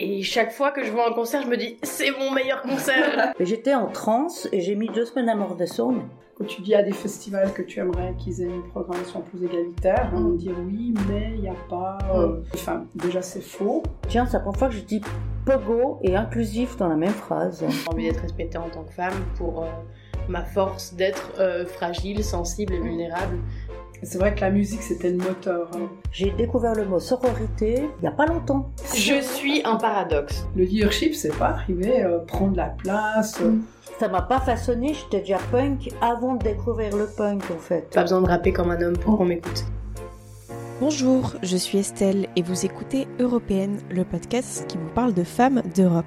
Et chaque fois que je vois un concert, je me dis c'est mon meilleur concert. J'étais en transe et j'ai mis deux semaines à Mordesson. Quand tu dis à des festivals que tu aimerais qu'ils aient une programmation plus égalitaire, on dit oui, mais il n'y a pas. Euh, enfin, déjà c'est faux. Tiens, c'est la première fois que je dis pogo et inclusif dans la même phrase. J'ai envie d'être respectée en tant que femme pour euh, ma force d'être euh, fragile, sensible et vulnérable. C'est vrai que la musique, c'était le moteur. hein. J'ai découvert le mot sororité il n'y a pas longtemps. Je suis un paradoxe. Le leadership, c'est pas arrivé euh, prendre la place. euh, Ça m'a pas façonné, j'étais déjà punk avant de découvrir le punk en fait. Pas besoin de rapper comme un homme pour qu'on m'écoute. Bonjour, je suis Estelle et vous écoutez Européenne, le podcast qui vous parle de femmes d'Europe.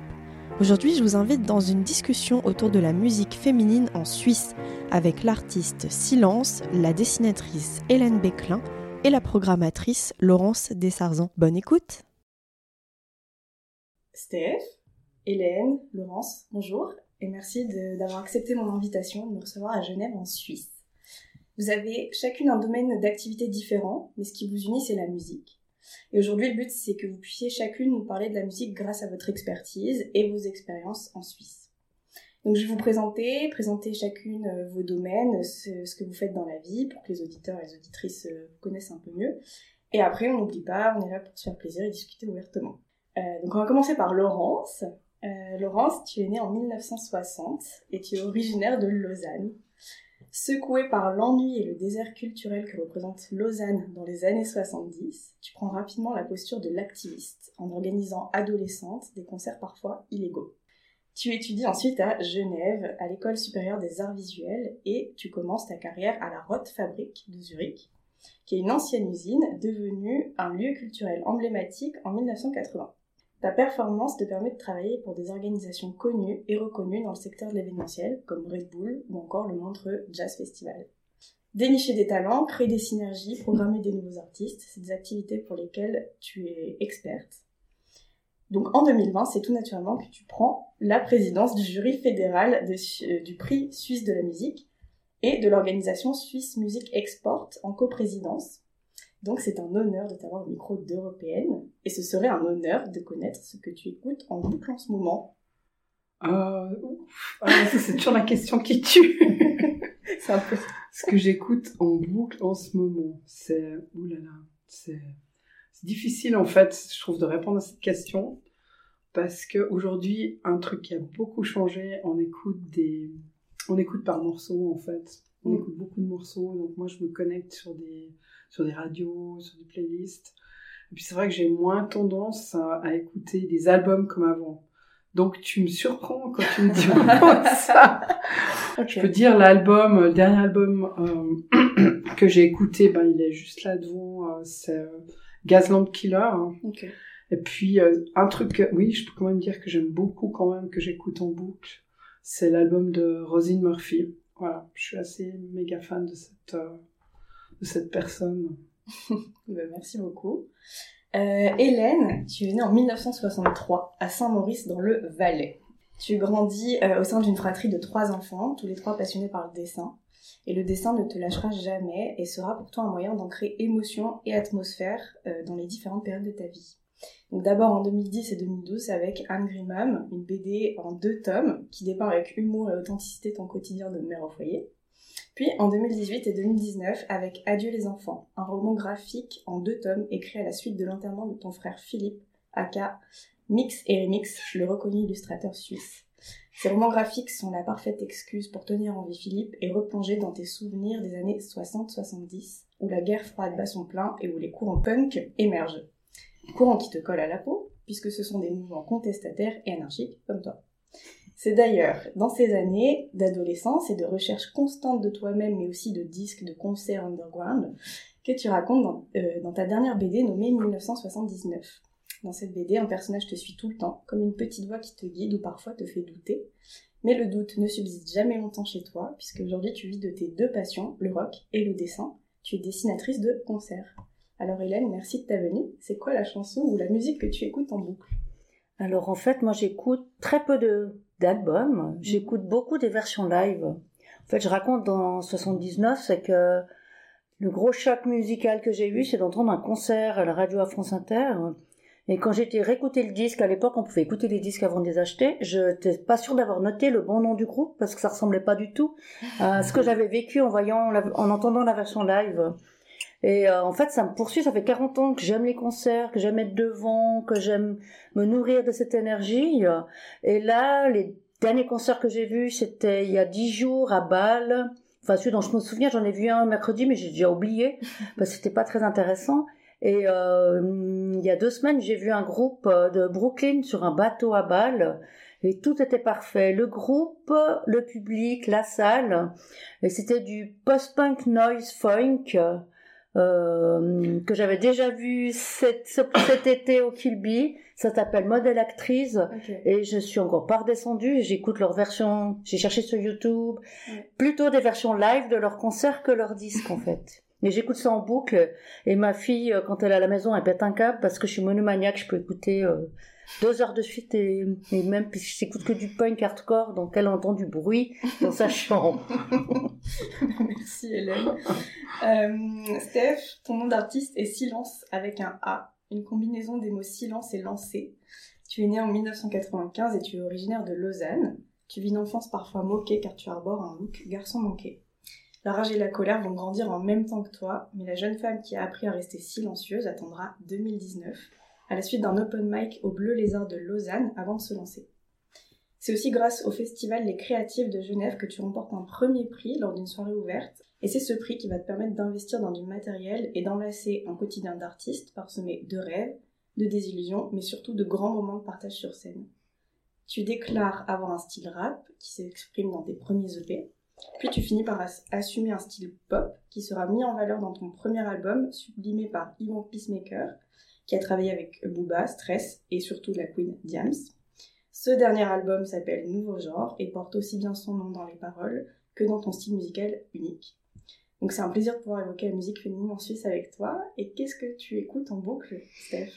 Aujourd'hui, je vous invite dans une discussion autour de la musique féminine en Suisse avec l'artiste Silence, la dessinatrice Hélène Béclin et la programmatrice Laurence Dessarzan. Bonne écoute Steph, Hélène, Laurence, bonjour et merci d'avoir accepté mon invitation de me recevoir à Genève en Suisse. Vous avez chacune un domaine d'activité différent, mais ce qui vous unit c'est la musique. Et aujourd'hui le but c'est que vous puissiez chacune nous parler de la musique grâce à votre expertise et vos expériences en Suisse. Donc je vais vous présenter, présenter chacune euh, vos domaines, ce, que vous faites dans la vie pour que les auditeurs et les auditrices euh, vous connaissent un peu mieux. Et après on n'oublie pas, on est là pour se faire plaisir et discuter ouvertement. Euh, donc on va commencer par Laurence. Laurence, tu es née en 1960 et tu es originaire de Lausanne. Secouée par l'ennui et le désert culturel que représente Lausanne dans les années 70, tu prends rapidement la posture de l'activiste en organisant adolescente des concerts parfois illégaux. Tu étudies ensuite à Genève, à l'école supérieure des arts visuels, et tu commences ta carrière à la Roth de Zurich, qui est une ancienne usine devenue un lieu culturel emblématique en 1980. Ta performance te permet de travailler pour des organisations connues et reconnues dans le secteur de l'événementiel, comme Red Bull ou encore le Montreux Jazz Festival. Dénicher des talents, créer des synergies, programmer des nouveaux artistes, c'est des activités pour lesquelles tu es experte. Donc en 2020, c'est tout naturellement que tu prends la présidence du jury fédéral euh, du prix suisse de la musique et de l'organisation Suisse Music Export en coprésidence. Donc c'est un honneur de t'avoir au micro d'Européenne et ce serait un honneur de connaître ce que tu écoutes en boucle en ce moment. Euh, ouf. Ah, c'est toujours la question qui tue. C'est un peu... Ce que j'écoute en boucle en ce moment, c'est... Ouh là là, c'est... C'est difficile en fait, je trouve, de répondre à cette question. Parce que aujourd'hui, un truc qui a beaucoup changé, on écoute des... On écoute par morceaux en fait. On Mm. écoute beaucoup de morceaux, donc moi je me connecte sur des, sur des radios, sur des playlists. Et puis c'est vrai que j'ai moins tendance à, à écouter des albums comme avant. Donc tu me surprends quand tu me dis ça. Je peux dire l'album, le dernier album euh, que j'ai écouté, ben il est juste là devant, euh, c'est euh, Gazland Killer. hein. Et puis euh, un truc, que- oui, je peux quand même dire que j'aime beaucoup quand même que j'écoute en boucle, c'est l'album de Rosine Murphy. Voilà, je suis assez méga fan de cette euh, de cette personne. Ben, merci beaucoup. Euh, Hélène, tu es née en 1963 à Saint-Maurice dans le Valais. Tu grandis euh, au sein d'une fratrie de trois enfants, tous les trois passionnés par le dessin. Et le dessin ne te lâchera jamais et sera pour toi un moyen d'ancrer émotion et atmosphère dans les différentes périodes de ta vie. D'abord en 2010 et 2012 avec Angry Mom, une BD en deux tomes qui dépeint avec humour et authenticité ton quotidien de mère au foyer. Puis en 2018 et 2019 avec Adieu les enfants, un roman graphique en deux tomes écrit à la suite de l'enterrement de ton frère Philippe, aka Mix et Remix, le reconnu illustrateur suisse. Ces romans graphiques sont la parfaite excuse pour tenir en vie Philippe et replonger dans tes souvenirs des années 60-70, où la guerre froide bat son plein et où les courants punk émergent. Courants qui te collent à la peau, puisque ce sont des mouvements contestataires et anarchiques comme toi. C'est d'ailleurs dans ces années d'adolescence et de recherche constante de toi-même, mais aussi de disques, de concerts underground, que tu racontes dans, euh, dans ta dernière BD nommée 1979. Dans cette BD, un personnage te suit tout le temps, comme une petite voix qui te guide ou parfois te fait douter. Mais le doute ne subsiste jamais longtemps chez toi, puisque aujourd'hui tu vis de tes deux passions, le rock et le dessin. Tu es dessinatrice de concerts. Alors Hélène, merci de ta venue. C'est quoi la chanson ou la musique que tu écoutes en boucle? Alors en fait, moi j'écoute très peu de d'albums. J'écoute beaucoup des versions live. En fait, je raconte dans 79, c'est que le gros choc musical que j'ai eu, c'est d'entendre un concert à la radio à France Inter. Et quand été réécouter le disque, à l'époque, on pouvait écouter les disques avant de les acheter. Je n'étais pas sûre d'avoir noté le bon nom du groupe parce que ça ressemblait pas du tout à ce que j'avais vécu en voyant, en entendant la version live. Et euh, en fait, ça me poursuit. Ça fait 40 ans que j'aime les concerts, que j'aime être devant, que j'aime me nourrir de cette énergie. Et là, les derniers concerts que j'ai vus, c'était il y a 10 jours à Bâle. Enfin, celui dont je me souviens, j'en ai vu un mercredi, mais j'ai déjà oublié parce que c'était pas très intéressant. Et euh, il y a deux semaines, j'ai vu un groupe euh, de Brooklyn sur un bateau à Bâle. Et tout était parfait. Le groupe, le public, la salle. Et c'était du post-punk noise funk. Euh, que j'avais déjà vu cet, cet été au Kilby. Ça s'appelle Modèle Actrice. Et je suis encore pas redescendue. J'écoute leur version. J'ai cherché sur YouTube. Plutôt des versions live de leurs concerts que leurs disques, en fait. Mais j'écoute ça en boucle. Et ma fille, euh, quand elle est à la maison, elle pète un câble parce que je suis monomaniaque. Je peux écouter euh, deux heures de suite et, et même puis je n'écoute que du punk hardcore, donc elle entend du bruit dans sa chambre. Merci Hélène. Euh, Steph, ton nom d'artiste est Silence avec un A, une combinaison des mots silence et lancer. Tu es né en 1995 et tu es originaire de Lausanne. Tu vis une enfance parfois moquée car tu arbores un look garçon manqué. La rage et la colère vont grandir en même temps que toi, mais la jeune femme qui a appris à rester silencieuse attendra 2019, à la suite d'un open mic au Bleu Lézard de Lausanne avant de se lancer. C'est aussi grâce au festival Les Créatives de Genève que tu remportes un premier prix lors d'une soirée ouverte, et c'est ce prix qui va te permettre d'investir dans du matériel et d'enlacer un quotidien d'artiste parsemé de rêves, de désillusions, mais surtout de grands moments de partage sur scène. Tu déclares avoir un style rap qui s'exprime dans tes premiers EP, puis tu finis par assumer un style pop qui sera mis en valeur dans ton premier album, sublimé par Yvon Peacemaker, qui a travaillé avec Booba, Stress et surtout la Queen Diams. Ce dernier album s'appelle Nouveau Genre et porte aussi bien son nom dans les paroles que dans ton style musical unique. Donc c'est un plaisir de pouvoir évoquer la musique féminine en Suisse avec toi. Et qu'est-ce que tu écoutes en boucle, Steph?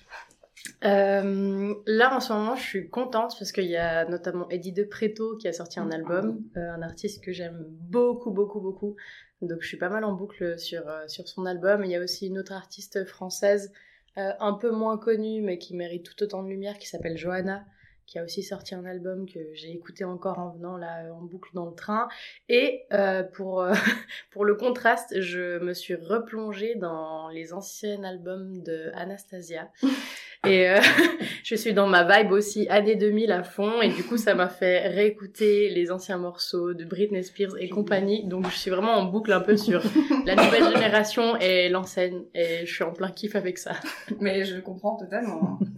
Euh, là, en ce moment, je suis contente parce qu'il y a notamment Eddie De Preto qui a sorti un album, euh, un artiste que j'aime beaucoup, beaucoup, beaucoup. Donc, je suis pas mal en boucle sur, euh, sur son album. Il y a aussi une autre artiste française, un peu moins connue, mais qui mérite tout autant de lumière, qui s'appelle Johanna, qui a aussi sorti un album que j'ai écouté encore en venant là en boucle dans le train. Et pour, pour le contraste, je me suis replongée dans les anciens albums de Anastasia. Et euh, je suis dans ma vibe aussi années 2000 à fond. Et du coup, ça m'a fait réécouter les anciens morceaux de Britney Spears et compagnie. Donc, je suis vraiment en boucle un peu sur la nouvelle génération et l'enseigne. Et je suis en plein kiff avec ça. Mais je comprends totalement.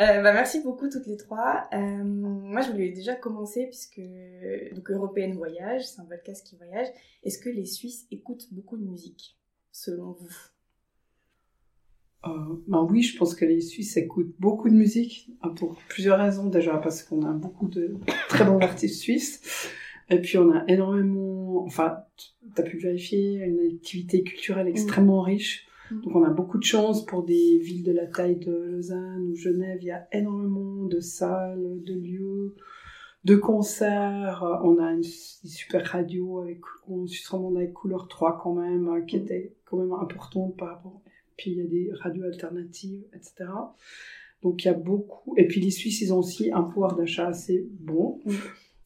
Euh, bah, merci beaucoup toutes les trois. Euh, moi, je voulais déjà commencer puisque donc Européenne voyage, c'est un podcast qui voyage. Est-ce que les Suisses écoutent beaucoup de musique, selon vous? Euh, ben oui, je pense que les Suisses écoutent beaucoup de musique hein, pour plusieurs raisons. Déjà parce qu'on a beaucoup de très bons artistes suisses. Et puis on a énormément, enfin, tu as pu vérifier, une activité culturelle extrêmement riche. Mm. Donc on a beaucoup de chance pour des villes de la taille de Lausanne ou Genève. Il y a énormément de salles, de lieux, de concerts. On a une, super radio avec, romande avec Couleur 3 quand même, qui mm. était quand même importante par rapport puis il y a des radios alternatives, etc. Donc il y a beaucoup. Et puis les Suisses, ils ont aussi un pouvoir d'achat assez bon.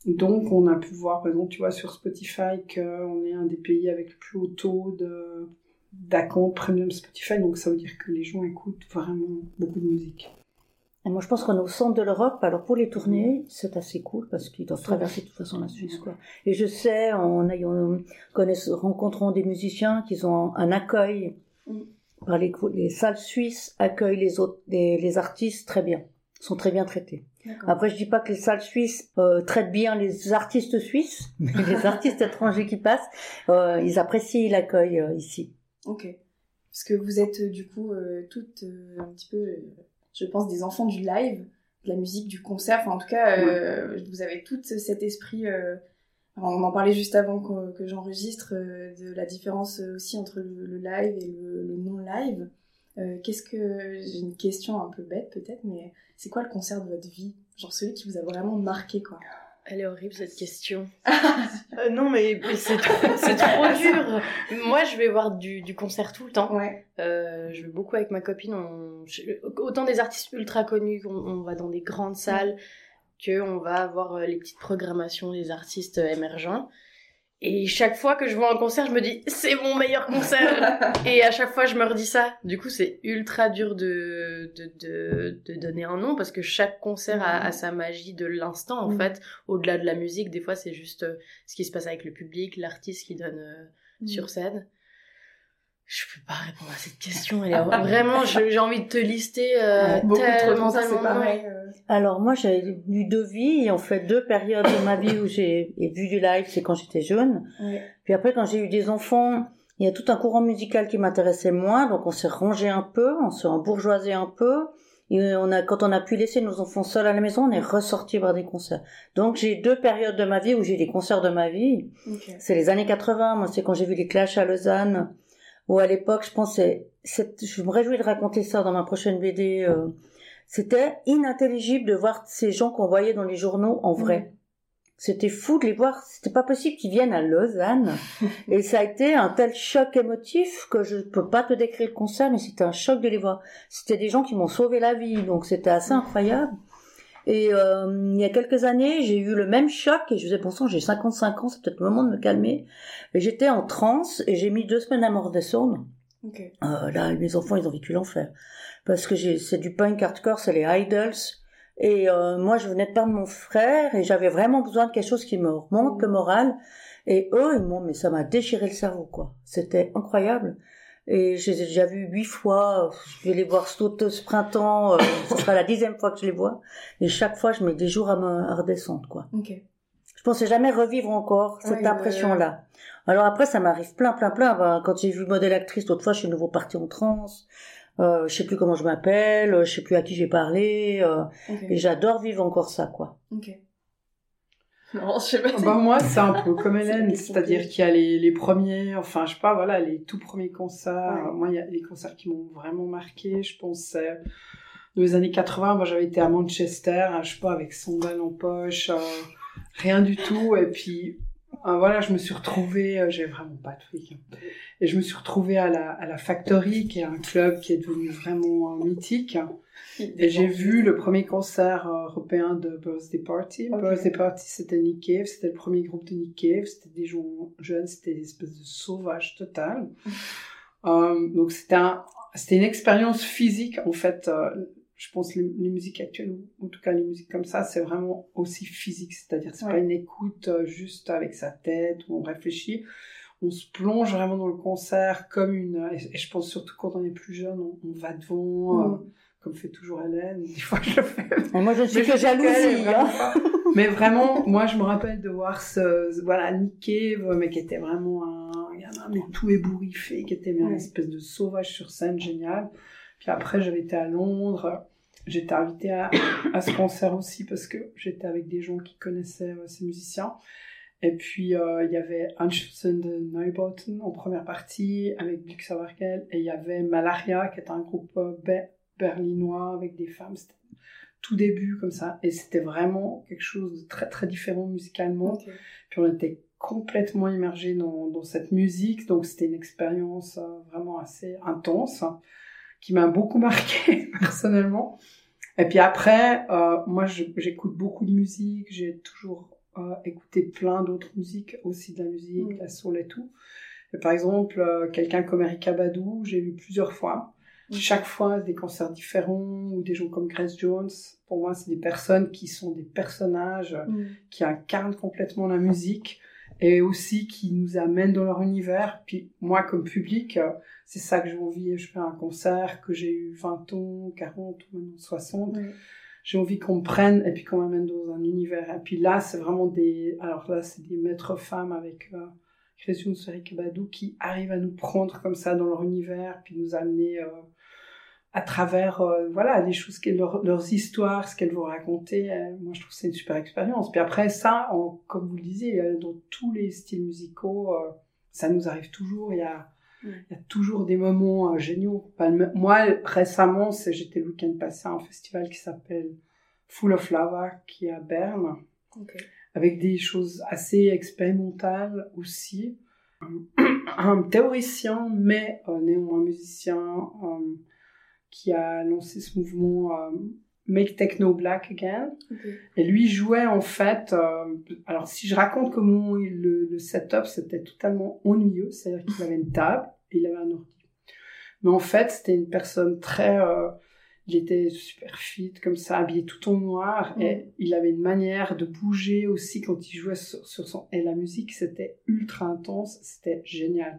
Donc on a pu voir, par exemple, tu vois, sur Spotify, qu'on est un des pays avec le plus haut taux de d'account premium Spotify. Donc ça veut dire que les gens écoutent vraiment beaucoup de musique. Et moi, je pense qu'on est au centre de l'Europe. Alors, pour les tournées, c'est assez cool parce qu'ils doivent traverser de toute façon la Suisse, quoi. Et je sais, en ayant, rencontrant des musiciens, qu'ils ont un accueil les, salles suisses accueillent les autres, les, artistes très bien, sont très bien traités. Après, je dis pas que les salles suisses euh, traitent bien les artistes suisses, mais les artistes étrangers qui passent, euh, ils apprécient l'accueil euh, ici. Ok. Parce que vous êtes du coup toutes un petit peu, je pense, des enfants du live, de la musique, du concert. Enfin, en tout cas, vous avez tout cet esprit on en parlait juste avant que, j'enregistre euh, de la différence aussi entre le, live et le, non-live. Euh, qu'est-ce que j'ai une question un peu bête peut-être, mais c'est quoi le concert de votre vie? Genre celui qui vous a vraiment marqué quoi Elle est horrible cette question. Euh, non mais, c'est trop, trop dur. Moi je vais voir du, du concert tout le temps. Ouais. Euh, je vais beaucoup avec ma copine. On... Autant des artistes ultra connus, on, on va dans des grandes salles, que on va avoir les petites programmations des artistes émergents. Et chaque fois que je vois un concert, je me dis c'est mon meilleur concert. et à chaque fois, je me redis ça. Du coup, c'est ultra dur de, de, de, de, donner un nom parce que chaque concert a, a sa magie de l'instant en fait. Au-delà de la musique, des fois, c'est juste euh, ce qui se passe avec le public, l'artiste qui donne euh, sur scène. Je peux pas répondre à cette question. Elle est... Vraiment, j'ai envie de te lister euh, Beaucoup tellement, trop, c'est pareil. Alors moi, j'ai eu deux vies, en fait deux périodes de ma vie où j'ai vu du live, c'est quand j'étais jeune. Ouais. Puis après, quand j'ai eu des enfants, il y a tout un courant musical qui m'intéressait moins, donc on s'est rangé un peu, on s'est embourgeoisé un peu. Et on a, quand on a pu laisser nos enfants seuls à la maison, on est ressorti voir des concerts. Donc j'ai deux périodes de ma vie où j'ai des concerts de ma vie. Okay. C'est les années 80. Moi, c'est quand j'ai vu les Clash à Lausanne où à l'époque, je pensais, je me réjouis de raconter ça dans ma prochaine BD. Euh, c'était inintelligible de voir ces gens qu'on voyait dans les journaux en vrai. Mmh. C'était fou de les voir. C'était pas possible qu'ils viennent à Lausanne. et ça a été un tel choc émotif que je peux pas te décrire le concert, mais c'était un choc de les voir. C'était des gens qui m'ont sauvé la vie, donc c'était assez incroyable. Et euh, il y a quelques années, j'ai eu le même choc et je faisais bon sang, j'ai 55 ans, c'est peut-être le moment de me calmer. Et j'étais en transe et j'ai mis deux semaines à me redescendre. Okay. Euh, là, mes enfants, ils ont vécu l'enfer. Parce que c'est du punk hardcore, c'est les idols. Et euh, moi, je venais de perdre mon frère et j'avais vraiment besoin de quelque chose qui me remonte le moral. Et eux, ils m'ont, mais ça m'a déchiré le cerveau, quoi. C'était incroyable. Et je les ai déjà vus huit fois. Je vais les voir ce, ce printemps. Euh, ce sera la dixième fois que je les vois. Et chaque fois, je mets des jours à me à redescendre, quoi. Okay. Je pensais jamais revivre encore cette ouais, impression-là. Alors après, ça m'arrive plein, plein, plein. Ben, quand j'ai vu modèle actrice, l'autre fois, je suis nouveau partie en transe. Euh, je sais plus comment je m'appelle, je sais plus à qui j'ai parlé, euh, okay. et j'adore vivre encore ça, quoi. Ok. Non, je sais pas. Bah moi, c'est un peu comme Hélène, c'est-à-dire qu'il y a les, les premiers, enfin, je sais pas, voilà, les tout premiers concerts. Ouais. Moi, il y a les concerts qui m'ont vraiment marqué. Je pense, euh, dans les années 80, moi, j'avais été à Manchester, je sais pas, avec sandales en poche, euh, rien du tout. Et puis, euh, voilà, je me suis retrouvée, euh, j'ai vraiment pas de fric. Hein. Et je me suis retrouvée à la, à la Factory, qui est un club qui est devenu vraiment euh, mythique. Et j'ai vu le premier concert euh, européen de Birthday Party. Birthday Party, c'était Nick Cave, c'était le premier groupe de Nick Cave, c'était des gens jeunes, c'était des espèces de sauvages total. Euh, donc c'était un, c'était une expérience physique en fait. euh, je pense les, les musiques actuelles, ou en tout cas les musiques comme ça, c'est vraiment aussi physique, c'est-à-dire c'est Ouais. pas une écoute euh, juste avec sa tête où on réfléchit. On se plonge vraiment dans le concert comme une, et, et je pense surtout quand on est plus jeune, on, on va devant. euh, Mm. comme fait toujours Hélène, des fois je le fais. Et moi, je suis Mais que jalousie, hein. Mais vraiment, moi je me rappelle de voir ce, ce- voilà, Nick Cave, mais qui était vraiment un, un, mais tout ébouriffé, qui était mais une espèce de sauvage sur scène, génial. Puis après, j'avais été à Londres, j'étais invitée à, à ce concert aussi parce que j'étais avec des gens qui connaissaient euh, ces musiciens. Et puis, euh, il y avait Anschlussen de Neubauten en première partie avec Luxa Wargel, et il y avait Malaria, qui est un groupe euh, be- berlinois avec des femmes. C'était tout début comme ça, et c'était vraiment quelque chose de très très différent musicalement. Puis on était complètement immergés dans, dans cette musique, donc c'était une expérience vraiment assez intense, qui m'a beaucoup marqué personnellement. Et puis après, euh, moi j'écoute beaucoup de musique, j'ai toujours euh, écouté plein d'autres musiques, aussi de la musique, Mm. de la soul et tout. Et par exemple, euh, quelqu'un comme Erika Badu, j'ai vu plusieurs fois. Chaque fois, des concerts différents, ou des gens comme Grace Jones. Pour moi, c'est des personnes qui sont des personnages Mm. qui incarnent complètement la musique et aussi qui nous amènent dans leur univers. Puis moi, comme public, euh, c'est ça que j'ai envie. Je fais un concert que j'ai eu 20 ans, 40 ou maintenant 60. Ouais. J'ai envie qu'on me prenne et puis qu'on m'amène dans un univers. Et puis là, c'est vraiment des... Alors là, c'est des maîtres femmes avec euh, Christian Badou qui arrivent à nous prendre comme ça dans leur univers, puis nous amener... euh, à travers euh, voilà les choses qu'elles leur, leurs histoires ce qu'elles vont raconter euh, moi je trouve c'est une super expérience. Puis après ça comme vous le disiez euh, dans tous les styles musicaux ça nous arrive toujours. Il y a Ouais. il y a toujours des moments géniaux. Le- moi récemment c'est j'étais le week-end passé à un festival qui s'appelle Full of Lava qui est à Berne. Avec des choses assez expérimentales aussi. Un théoricien, mais néanmoins musicien, qui a lancé ce mouvement euh, Make Techno Black Again. Et lui jouait en fait. alors si je raconte comment le, le setup, c'était totalement ennuyeux, c'est-à-dire qu'il avait une table et il avait un ordi. Mais en fait, c'était une personne très il était super fit, comme ça, habillé tout en noir, et mm. il avait une manière de bouger aussi quand il jouait sur, son... Et la musique, c'était ultra intense, c'était génial.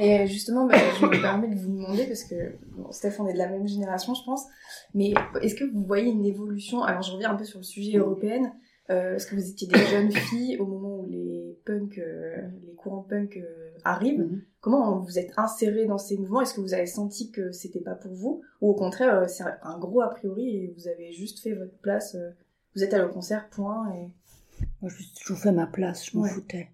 Et justement, bah, je me permets de vous demander, parce que, bon, Steph, on est de la même génération, je pense, mais est-ce que vous voyez une évolution? Alors, je reviens un peu sur le sujet européen, euh, est-ce que vous étiez des jeunes filles au moment où les punk, euh, les courants punk euh, arrivent mhm. Comment vous êtes insérés dans ces mouvements? Est-ce que vous avez senti que c'était pas pour vous? Ou au contraire, c'est un gros a priori et vous avez juste fait votre place Vous êtes allé au concert, point et... Moi, toujours fait ma place, je m'en foutais.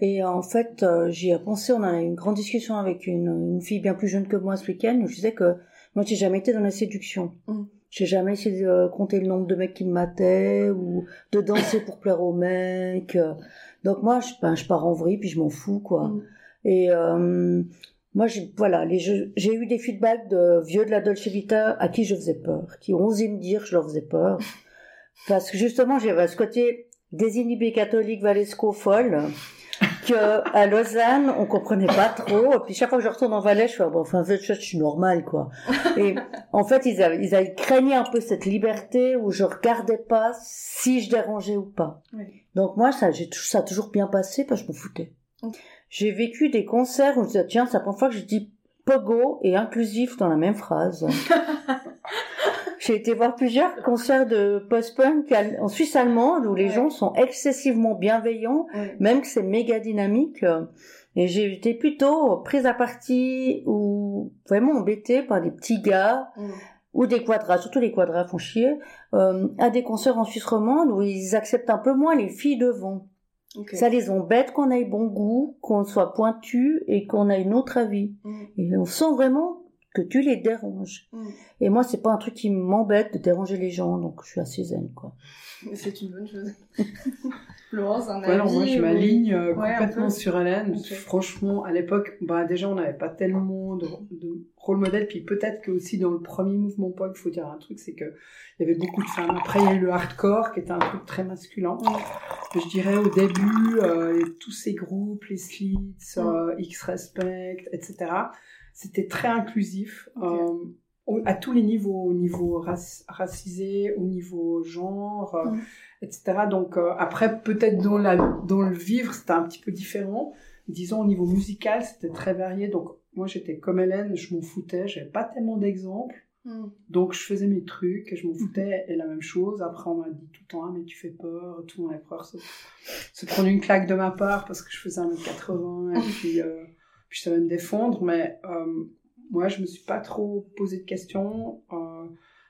Et en fait, j'y ai pensé, on a eu une grande discussion avec une, une, fille bien plus jeune que moi ce week-end, où je disais que moi, j'ai jamais été dans la séduction. Mm. J'ai jamais essayé de compter le nombre de mecs qui me mataient ou de danser pour plaire aux mecs. Donc moi, je, ben, je pars en vrille puis je m'en fous quoi. Mm. Et euh, moi, j'ai voilà, j'ai eu des feedbacks de vieux de la Dolce Vita à qui je faisais peur, qui ont osé me dire que je leur faisais peur, parce que justement, j'avais ce côté désinhibé catholique valesco folle que à Lausanne, on comprenait pas trop. Et puis chaque fois que je retourne en Valais, je fais bon, enfin, je, suis normale quoi. Et en fait, ils avaient, ils avaient craigné un peu cette liberté où je regardais pas si je dérangeais ou pas. Donc moi, ça, j'ai ça a toujours bien passé parce que je me foutais. J'ai vécu des concerts où je disais tiens, c'est la première fois que je dis pogo et inclusif dans la même phrase. J'ai été voir plusieurs concerts de post-punk en Suisse allemande où les gens sont excessivement bienveillants, même que c'est méga dynamique. Et j'ai été plutôt prise à partie ou vraiment embêtée par des petits gars ou des quadras, surtout les quadras font chier, euh, à des concerts en Suisse romande où ils acceptent un peu moins les filles devant. Ça les embête qu'on ait bon goût, qu'on soit pointu et qu'on ait une autre avis. Mm. Et on sent vraiment que tu les déranges. Mm. Et moi, c'est pas un truc qui m'embête de déranger les gens, donc je suis assez zen, quoi. C'est une bonne chose. Florence, un avis moi, je m'aligne euh, complètement sur Hélène. Franchement, à l'époque, bah, déjà, on n'avait pas tellement de, rôle modèle. Puis peut-être que aussi dans le premier mouvement punk, il faut dire un truc, c'est que il y avait beaucoup de femmes. Après, il y a eu le hardcore, qui était un truc très masculin. Je dirais au début, euh, tous ces groupes, les Slits, euh, X-Respect, etc c'était très inclusif euh, à tous les niveaux, au niveau racisé, au niveau genre, euh, mm. etc. Donc euh, après, peut-être dans, la, dans le vivre, c'était un petit peu différent. Disons au niveau musical, c'était très varié. Donc moi, j'étais comme Hélène, je m'en foutais, j'avais pas tellement d'exemples. Mm. Donc je faisais mes trucs et je m'en mm. foutais. Et la même chose, après on m'a dit tout le temps, ah, mais tu fais peur, tout le monde avait peur se, se prendre une claque de ma part parce que je faisais 1m80 et puis je savais me défendre, mais euh, moi, je me suis pas trop posé de questions. Euh,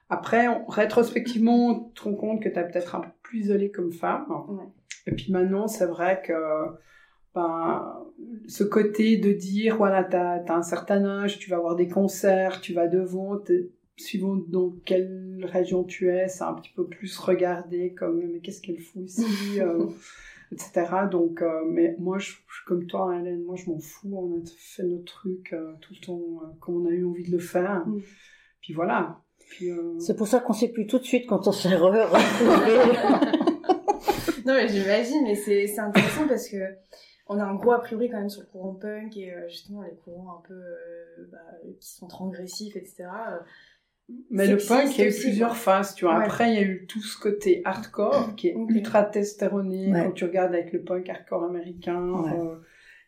après, rétrospectivement, tu te rends compte que tu es peut-être un peu plus isolée comme femme. Et puis maintenant, c'est vrai que ben, ce côté de dire, voilà, tu as, un certain âge, tu vas avoir des concerts, tu vas devant, suivant dans quelle région tu es, c'est un petit peu plus regardé comme, mais qu'est-ce qu'elle fout ici euh, etc. Donc, euh, mais moi, je, suis comme toi, Hélène, moi, je m'en fous. On a fait notre truc euh, tout le temps euh, quand on a eu envie de le faire. Mm. Puis voilà. C'est pour ça qu'on sait plus tout de suite quand on s'est re non, mais j'imagine, mais c'est intéressant parce que on a un gros a priori quand même sur le courant punk et justement les courants un peu bah, qui sont transgressifs, etc. Mais le punk, il y a eu plusieurs phases, tu vois. Après, il y a eu tout ce côté hardcore, qui est ultra testéroné, quand tu regardes avec le punk hardcore américain, euh,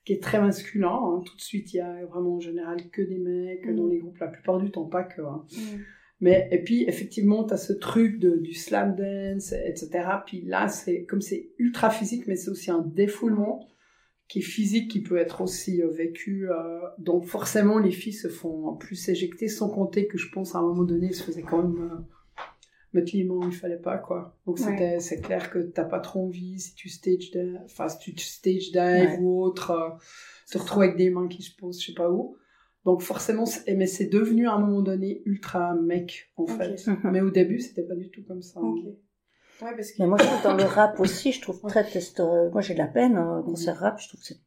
qui est très masculin. Hein. Tout de suite, il y a vraiment en général que des mecs, dans mm. les groupes, la plupart du temps, pas que. Hein. Mm. Mais, et puis, effectivement, tu as ce truc de, du slam dance, etc. Puis là, c'est, comme c'est ultra physique, mais c'est aussi un défoulement qui est physique, qui peut être aussi euh, vécu. Euh, donc forcément, les filles se font plus éjecter, sans compter que je pense à un moment donné, elles se faisaient quand même euh, mettre l'immense, il fallait pas quoi. Donc c'est clair que t'as pas trop envie si tu stage dive, enfin si tu stage dive ou autre, se retrouver avec des mains qui se posent, je sais pas où. Donc forcément, mais c'est devenu à un moment donné ultra mec en fait. Mais au début, c'était pas du tout comme ça. Ouais, parce que... Mais moi, je trouve dans le rap aussi, je trouve très test. Moi, j'ai de la peine, hein, concert rap, je trouve que c'est.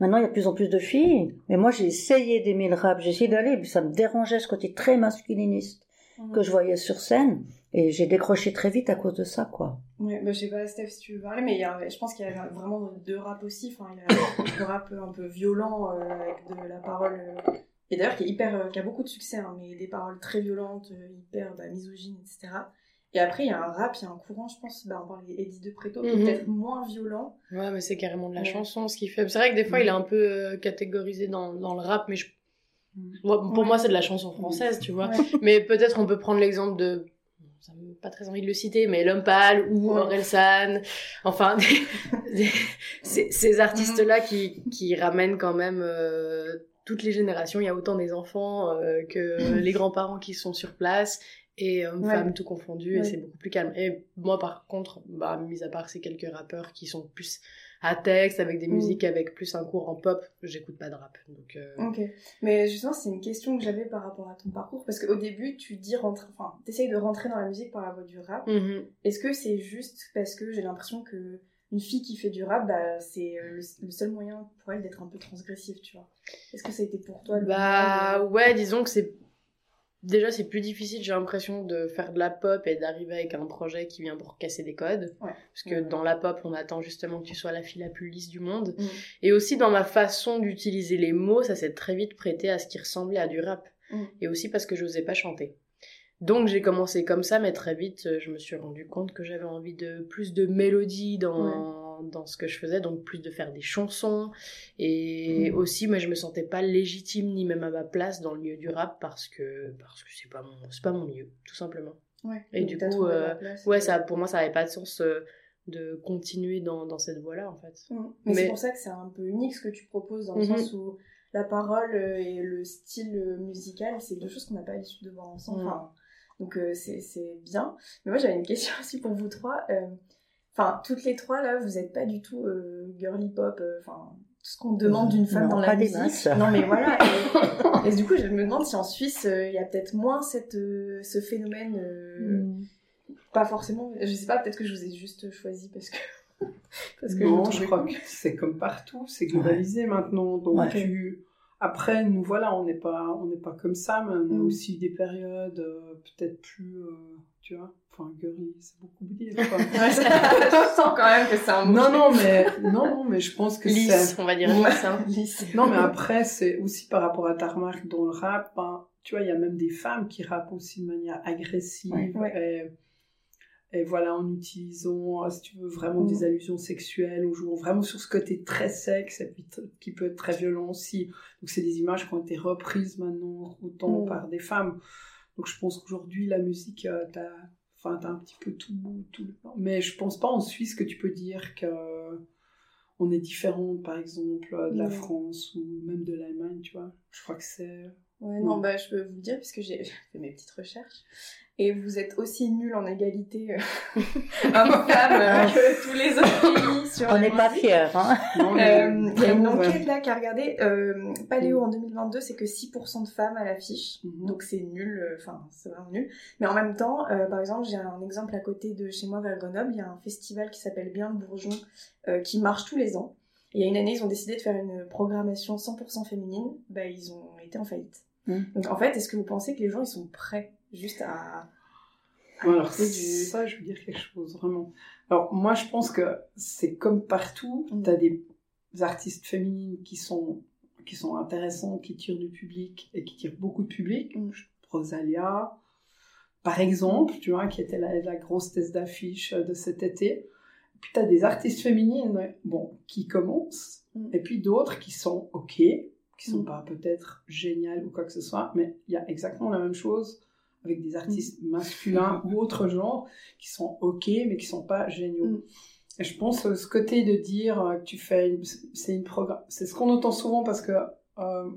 Maintenant, il y a de plus en plus de filles. Mais moi, j'ai essayé d'aimer le rap, j'ai essayé d'aller, mais ça me dérangeait ce côté très masculiniste que je voyais sur scène. Et j'ai décroché très vite à cause de ça, quoi. Ouais, bah, je sais pas, Steph, si tu veux parler, mais il y a, je pense qu'il y a vraiment deux rap aussi. Enfin, il y a le rap un peu violent euh, avec de la parole. euh, et d'ailleurs, qui est hyper, euh, qui a beaucoup de succès, hein, mais des paroles très violentes, euh, hyper bah, misogynes, etc. Et après, il y a un rap, il y a un courant, je pense, bah, on d'Eddie de Preto, qui est Mhm. peut-être moins violent. Ouais, mais c'est carrément de la Ouais. chanson ce qu'il fait. C'est vrai que des fois, il est un peu euh, catégorisé dans, dans le rap, mais je... Mm. Pour Ouais. moi, c'est de la chanson française, tu vois. Mais peut-être on peut prendre l'exemple de. Ça me pas très envie de le citer, mais L'Homme Pâle ou. Orelsan. Enfin, des- des- ces, ces artistes-là qui, qui ramènent quand même euh, toutes les générations. Il y a autant des enfants euh, que les grands-parents qui sont sur place. Et hommes, Ouais. femmes, tout confondu, et c'est beaucoup plus calme. Et moi, par contre, bah, mis à part ces quelques rappeurs qui sont plus à texte, avec des Mm. musiques avec plus un cours en pop, j'écoute pas de rap. Donc, euh, Ok. Mais justement, c'est une question que j'avais par rapport à ton parcours, parce qu'au début, tu dis rentrer, enfin, t'essayes de rentrer dans la musique par la voie du rap. mhm. Est-ce que c'est juste parce que j'ai l'impression que une fille qui fait du rap, bah, c'est euh, le, le seul moyen pour elle d'être un peu transgressive, tu vois? Est-ce que ça a été pour toi le Bah moment ouais, disons que c'est déjà c'est plus difficile, j'ai l'impression de faire de la pop et d'arriver avec un projet qui vient pour casser des codes Ouais. parce que Ouais. dans la pop, on attend justement que tu sois la fille la plus lisse du monde Mm. et aussi dans ma façon d'utiliser les mots, ça s'est très vite prêté à ce qui ressemblait à du rap Mm. et aussi parce que j'osais pas chanter. Donc j'ai commencé comme ça, mais très vite, euh, je me suis rendu compte que j'avais envie de plus de mélodie dans, dans ce que je faisais, donc plus de faire des chansons. Et Mm. aussi, moi, je me sentais pas légitime ni même à ma place dans le milieu du rap parce que parce que c'est pas mon c'est pas mon milieu, tout simplement. Ouais. Et du coup, euh, place, Ouais, ça pour moi, ça avait pas de sens euh, de continuer dans, dans cette voie-là, en fait. Mm. Mais, c'est pour ça que c'est un peu unique ce que tu proposes, dans le Mhm. sens où la parole euh, et le style musical, c'est deux choses qu'on n'a pas l'habitude de voir ensemble. Enfin, donc euh, c'est c'est bien. Mais moi j'avais une question aussi pour vous trois. Euh, Enfin, toutes les trois là, vous n'êtes pas du tout euh, girly pop. euh, Enfin, tout ce qu'on demande d'une femme Non, dans la pas des musique. masses. Non mais voilà. Et, et du coup, je me demande si en Suisse, euh, il y a peut-être moins cette, euh, ce phénomène. euh, Mm. Pas forcément. Je sais pas. Peut-être que je vous ai juste choisi parce que. parce que non, je crois cool. que c'est comme partout, c'est globalisé maintenant. Donc Ouais. tu... après, nous voilà, on n'est pas, on n'est pas comme ça, mais on a Mm. aussi des périodes euh, peut-être plus, euh, tu vois, enfin girly, c'est beaucoup dire. quoi. Je sens quand même que c'est un non, non, mais non, non, mais je pense que Lisse, c'est. on va dire Ouais. lisse. Lisse. Non, mais après, c'est aussi par rapport à ta remarque dans le rap. hein, tu vois, il y a même des femmes qui rappent aussi de manière agressive. Ouais. Ouais. Et, et voilà, en utilisant, euh, si tu veux, vraiment des allusions sexuelles, en jouant vraiment sur ce côté très sexe, et puis qui peut être très violent aussi. Donc, c'est des images qui ont été reprises maintenant, autant Mhm. par des femmes. Donc, je pense qu'aujourd'hui, la musique, euh, t'as. Enfin, t'as un petit peu tout, tout le temps. Mais je pense pas en Suisse que tu peux dire que on est différent, par exemple, de la Ouais. France ou même de l'Allemagne, tu vois. Je crois que c'est... Ouais, non, Non. bah, je peux vous le dire puisque j'ai fait mes petites recherches. Et vous êtes aussi nuls en égalité euh, homme-femme euh, que tous les autres pays sur On n'est pas fiers, hein. Non, Euh, mais Il y a une enquête là qui a regardé. Euh, Paléo en 2022, c'est que 6% de femmes à l'affiche. Mhm. Donc c'est nul, euh, enfin c'est vraiment nul. Mais en même temps, euh, par exemple, j'ai un exemple à côté de chez moi vers Grenoble, il y a un festival qui s'appelle Bien le Bourgeon euh, qui marche tous les ans. Et il y a une année, ils ont décidé de faire une programmation 100% féminine, bah ils ont été en faillite. Mhm. Donc en fait, est-ce que vous pensez que les gens ils sont prêts juste à... à Alors, du... ça, je veux dire quelque chose, vraiment. Alors, moi, je pense que c'est comme partout, Mm. tu as des artistes féminines qui sont, qui sont intéressants, qui tirent du public et qui tirent beaucoup de public. Mm. Rosalia, par exemple, tu vois, qui était la, la grosse tête d'affiche de cet été. Puis tu as des artistes féminines, bon, qui commencent, Mm. et puis d'autres qui sont OK, qui sont pas peut-être géniales ou quoi que ce soit, mais il y a exactement la même chose avec des artistes masculins ou autres genres qui sont OK, mais qui sont pas géniaux. Mm. Et je pense euh, ce côté de dire euh, que tu fais, une- c'est une programme, c'est ce qu'on entend souvent parce que euh,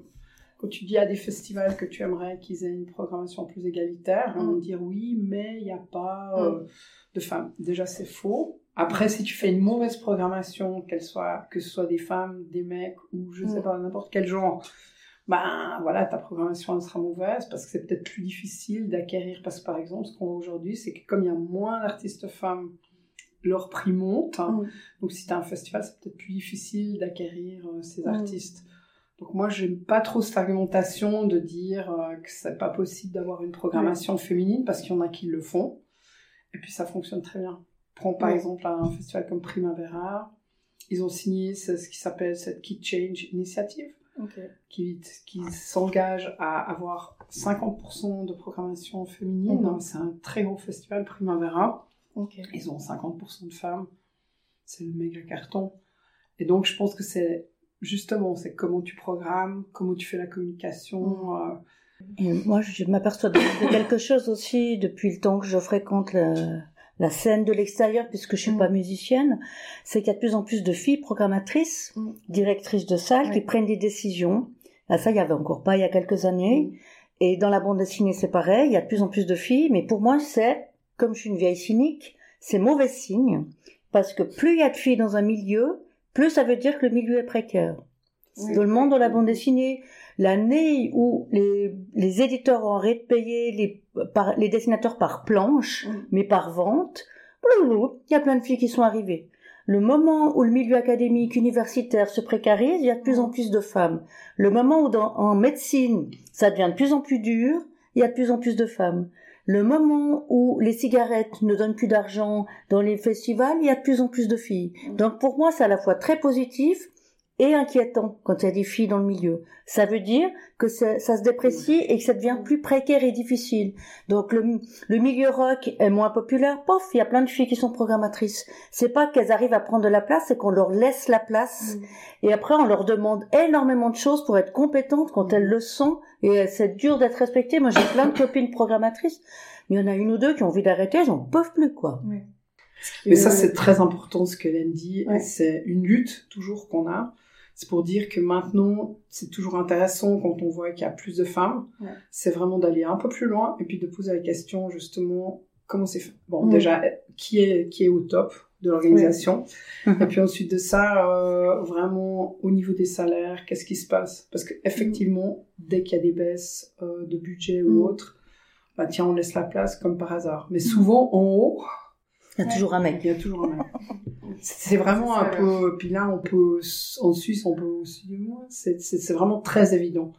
quand tu dis à des festivals que tu aimerais qu'ils aient une programmation plus égalitaire, Mm. on va dire oui, mais il n'y a pas euh, de femmes. Déjà, c'est faux. Après, si tu fais une mauvaise programmation, qu'elle soit, que ce soit des femmes, des mecs ou je sais Mm. pas, n'importe quel genre, ben voilà, ta programmation elle sera mauvaise parce que c'est peut-être plus difficile d'acquérir. Parce que par exemple, ce qu'on voit aujourd'hui, c'est que comme il y a moins d'artistes femmes, leur prix monte. Hein. Mm. Donc si tu as un festival, c'est peut-être plus difficile d'acquérir euh, ces Mm. artistes. Donc moi, j'aime pas trop cette argumentation de dire euh, que c'est pas possible d'avoir une programmation féminine parce qu'il y en a qui le font. Et puis ça fonctionne très bien. Prends par exemple un festival comme Primavera. Ils ont signé ce ce qui s'appelle cette Key Change Initiative Qui, qui s'engage à avoir 50% de programmation féminine. Mhm. C'est un très gros festival, Primavera. Ils ont 50% de femmes. C'est le méga carton. Et donc, je pense que c'est justement, c'est comment tu programmes, comment tu fais la communication. euh, Et moi, je m'aperçois de, de quelque chose aussi depuis le temps que je fréquente le- la scène de l'extérieur, puisque je suis Mm. pas musicienne, c'est qu'il y a de plus en plus de filles programmatrices, Mm. directrices de salle, qui prennent des décisions. Là, ça, il y avait encore pas il y a quelques années. Mm. Et dans la bande dessinée, c'est pareil, il y a de plus en plus de filles, mais pour moi, c'est, comme je suis une vieille cynique, c'est mauvais signe, parce que plus il y a de filles dans un milieu, plus ça veut dire que le milieu est précaire. Dans le monde de la bande dessinée, l'année où les, les éditeurs ont arrêté de payer les, par, les dessinateurs par planche, Mm. mais par vente, il y a plein de filles qui sont arrivées. Le moment où le milieu académique, universitaire se précarise, il y a de plus en plus de femmes. Le moment où dans, en médecine, ça devient de plus en plus dur, il y a de plus en plus de femmes. Le moment où les cigarettes ne donnent plus d'argent dans les festivals, il y a de plus en plus de filles. Donc pour moi, c'est à la fois très positif et inquiétant quand il y a des filles dans le milieu. Ça veut dire que ça, ça se déprécie et que ça devient plus précaire et difficile. Donc le, le milieu rock est moins populaire, pof, il y a plein de filles qui sont programmatrices. C'est pas qu'elles arrivent à prendre de la place, c'est qu'on leur laisse la place. Mm. Et après, on leur demande énormément de choses pour être compétentes quand elles le sont. Et c'est dur d'être respectées. Moi, j'ai plein de copines programmatrices. Mais il y en a une ou deux qui ont envie d'arrêter, elles en peuvent plus, quoi. Mais ça, c'est très important ce que Hélène dit. Ouais. C'est une lutte toujours qu'on a. C'est pour dire que maintenant, c'est toujours intéressant quand on voit qu'il y a plus de femmes. Ouais. C'est vraiment d'aller un peu plus loin et puis de poser la question justement comment c'est fait. Bon, Mm. déjà, qui est, qui est au top de l'organisation Et puis ensuite de ça, euh, vraiment au niveau des salaires, qu'est-ce qui se passe? Parce que effectivement, dès qu'il y a des baisses euh, de budget ou Mm. autre, bah tiens, on laisse la place comme par hasard. Mais souvent en haut, Il y a toujours un mec. il y a toujours un mec. C'est vraiment un peu. Puis là, on peut en Suisse, on peut aussi. C'est vraiment très évident.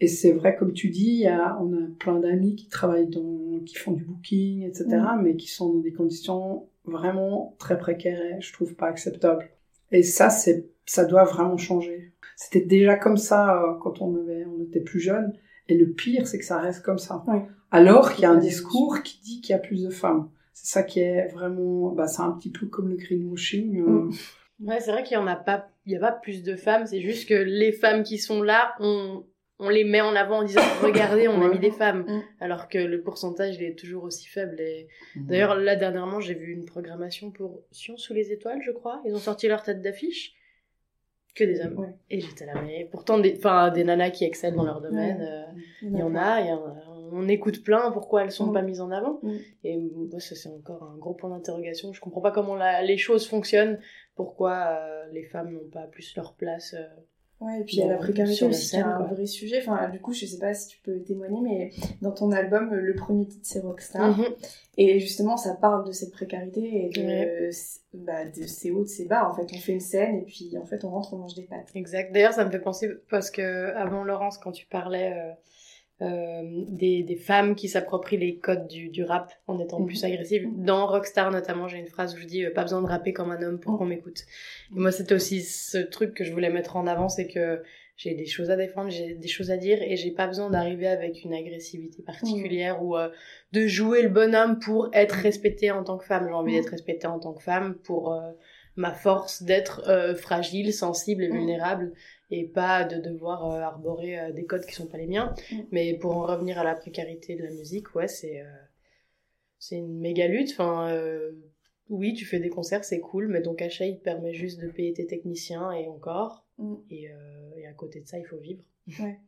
Et c'est vrai, comme tu dis, il y a, on a plein d'amis qui travaillent dans, qui font du booking, etc., Mm. mais qui sont dans des conditions vraiment très précaires et je trouve pas acceptables. Et ça, c'est, ça doit vraiment changer. C'était déjà comme ça euh, quand on avait, on était plus jeune. Et le pire, c'est que ça reste comme ça. Oui. Alors qu'il y a un discours qui dit qu'il y a plus de femmes. C'est ça qui est vraiment, bah, c'est un petit peu comme le greenwashing. euh, Mm. Ouais, c'est vrai qu'il y en a pas, il y a pas plus de femmes, c'est juste que les femmes qui sont là, on, on les met en avant en disant regardez, on a mis des femmes, Mm. alors que le pourcentage il est toujours aussi faible. Et d'ailleurs là dernièrement j'ai vu une programmation pour Science sous les étoiles, je crois. Ils ont sorti leur tête d'affiche, que des hommes. Ouais. Et j'étais là, mais pourtant des, enfin des nanas qui excellent dans leur domaine. Ouais. euh, il y en a, il y en a, on écoute plein, pourquoi elles sont Mm. pas mises en avant Mm. Et moi, ça c'est encore un gros point d'interrogation. Je comprends pas comment la- les choses fonctionnent, pourquoi euh, les femmes n'ont pas plus leur place. euh. Ouais, et puis il y a la précarité aussi qui est scène, un vrai sujet. Enfin, du coup, je sais pas si tu peux témoigner, mais dans ton album, le premier titre c'est Rockstar. Mhm. Et justement, ça parle de cette précarité et de, bah, de ces hauts, de ces bas. En fait, on fait une scène et puis en fait, on rentre, on mange des pâtes. Exact. D'ailleurs, ça me fait penser parce que avant Laurence, quand tu parlais euh, euh, des, des femmes qui s'approprient les codes du, du rap en étant Mhm. plus agressives, dans Rockstar notamment, j'ai une phrase où je dis euh, pas besoin de rapper comme un homme pour Mhm. qu'on m'écoute. Et moi, c'était aussi ce truc que je voulais mettre en avant, c'est que j'ai des choses à défendre, j'ai des choses à dire et j'ai pas besoin d'arriver avec une agressivité particulière ou euh, de jouer le bonhomme pour être respectée en tant que femme. J'ai envie Mhm. d'être respectée en tant que femme pour euh, ma force d'être euh, fragile, sensible et Mhm. vulnérable et pas de devoir euh, arborer euh, des codes qui sont pas les miens. Mhm. Mais pour en revenir à la précarité de la musique, ouais, c'est c'est une méga lutte. Enfin, oui, tu fais des concerts, c'est cool, mais ton cachet il te permet juste de payer tes techniciens et encore. Mm. Et, et à côté de ça, il faut vivre. Ouais,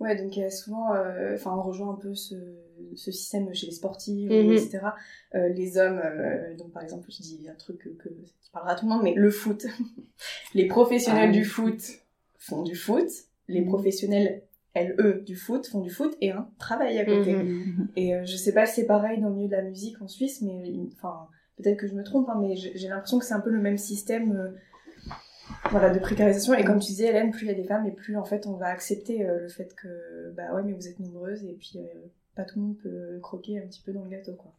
donc il y a souvent, euh, enfin, on rejoint un peu ce, ce système chez les sportifs, Mhm. etc. Euh, les hommes, euh, donc par exemple, je dis un truc que, que- qui parlera à tout le monde, mais le foot. les professionnels Ah, du le foot font du foot. Les Mhm. professionnels elles, eux, du foot, font du foot et un travail à côté. Mhm. Et euh, je sais pas si c'est pareil dans le milieu de la musique en Suisse, mais enfin, peut-être que je me trompe, hein, mais j'ai j'ai l'impression que c'est un peu le même système euh, voilà, de précarisation. Et comme tu disais, Hélène, plus il y a des femmes, et plus en fait on va accepter euh, le fait que, bah ouais, mais vous êtes nombreuses, et puis euh, pas tout le monde peut croquer un petit peu dans le gâteau, quoi.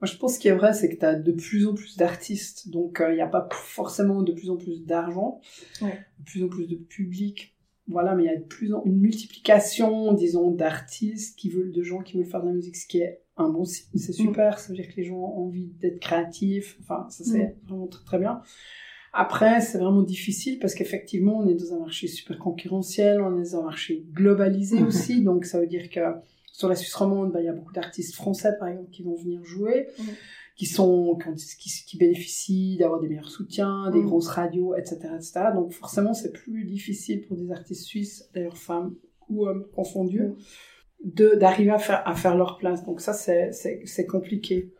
Moi, je pense ce qui est vrai, c'est que tu as de plus en plus d'artistes, donc il n'y a pas forcément de plus en plus d'argent, Ouais. de plus en plus de public, voilà, mais il y a de plus en une multiplication, disons, d'artistes qui veulent, de gens qui veulent faire de la musique, ce qui est un bon signe, c'est super, ça veut dire que les gens ont envie d'être créatifs, enfin, ça c'est vraiment très très bien. Après, c'est vraiment difficile parce qu'effectivement, on est dans un marché super concurrentiel, on est dans un marché globalisé Mhm. aussi, donc ça veut dire que sur la Suisse romande, bah, il y a beaucoup d'artistes français, par exemple, qui vont venir jouer, Mhm. qui sont, qui, bénéficient d'avoir des meilleurs soutiens, des Mhm. grosses radios, etc., etc. Donc forcément, c'est plus difficile pour des artistes suisses, d'ailleurs femmes ou hommes confondus, d'arriver à faire à faire leur place. Donc ça, c'est compliqué.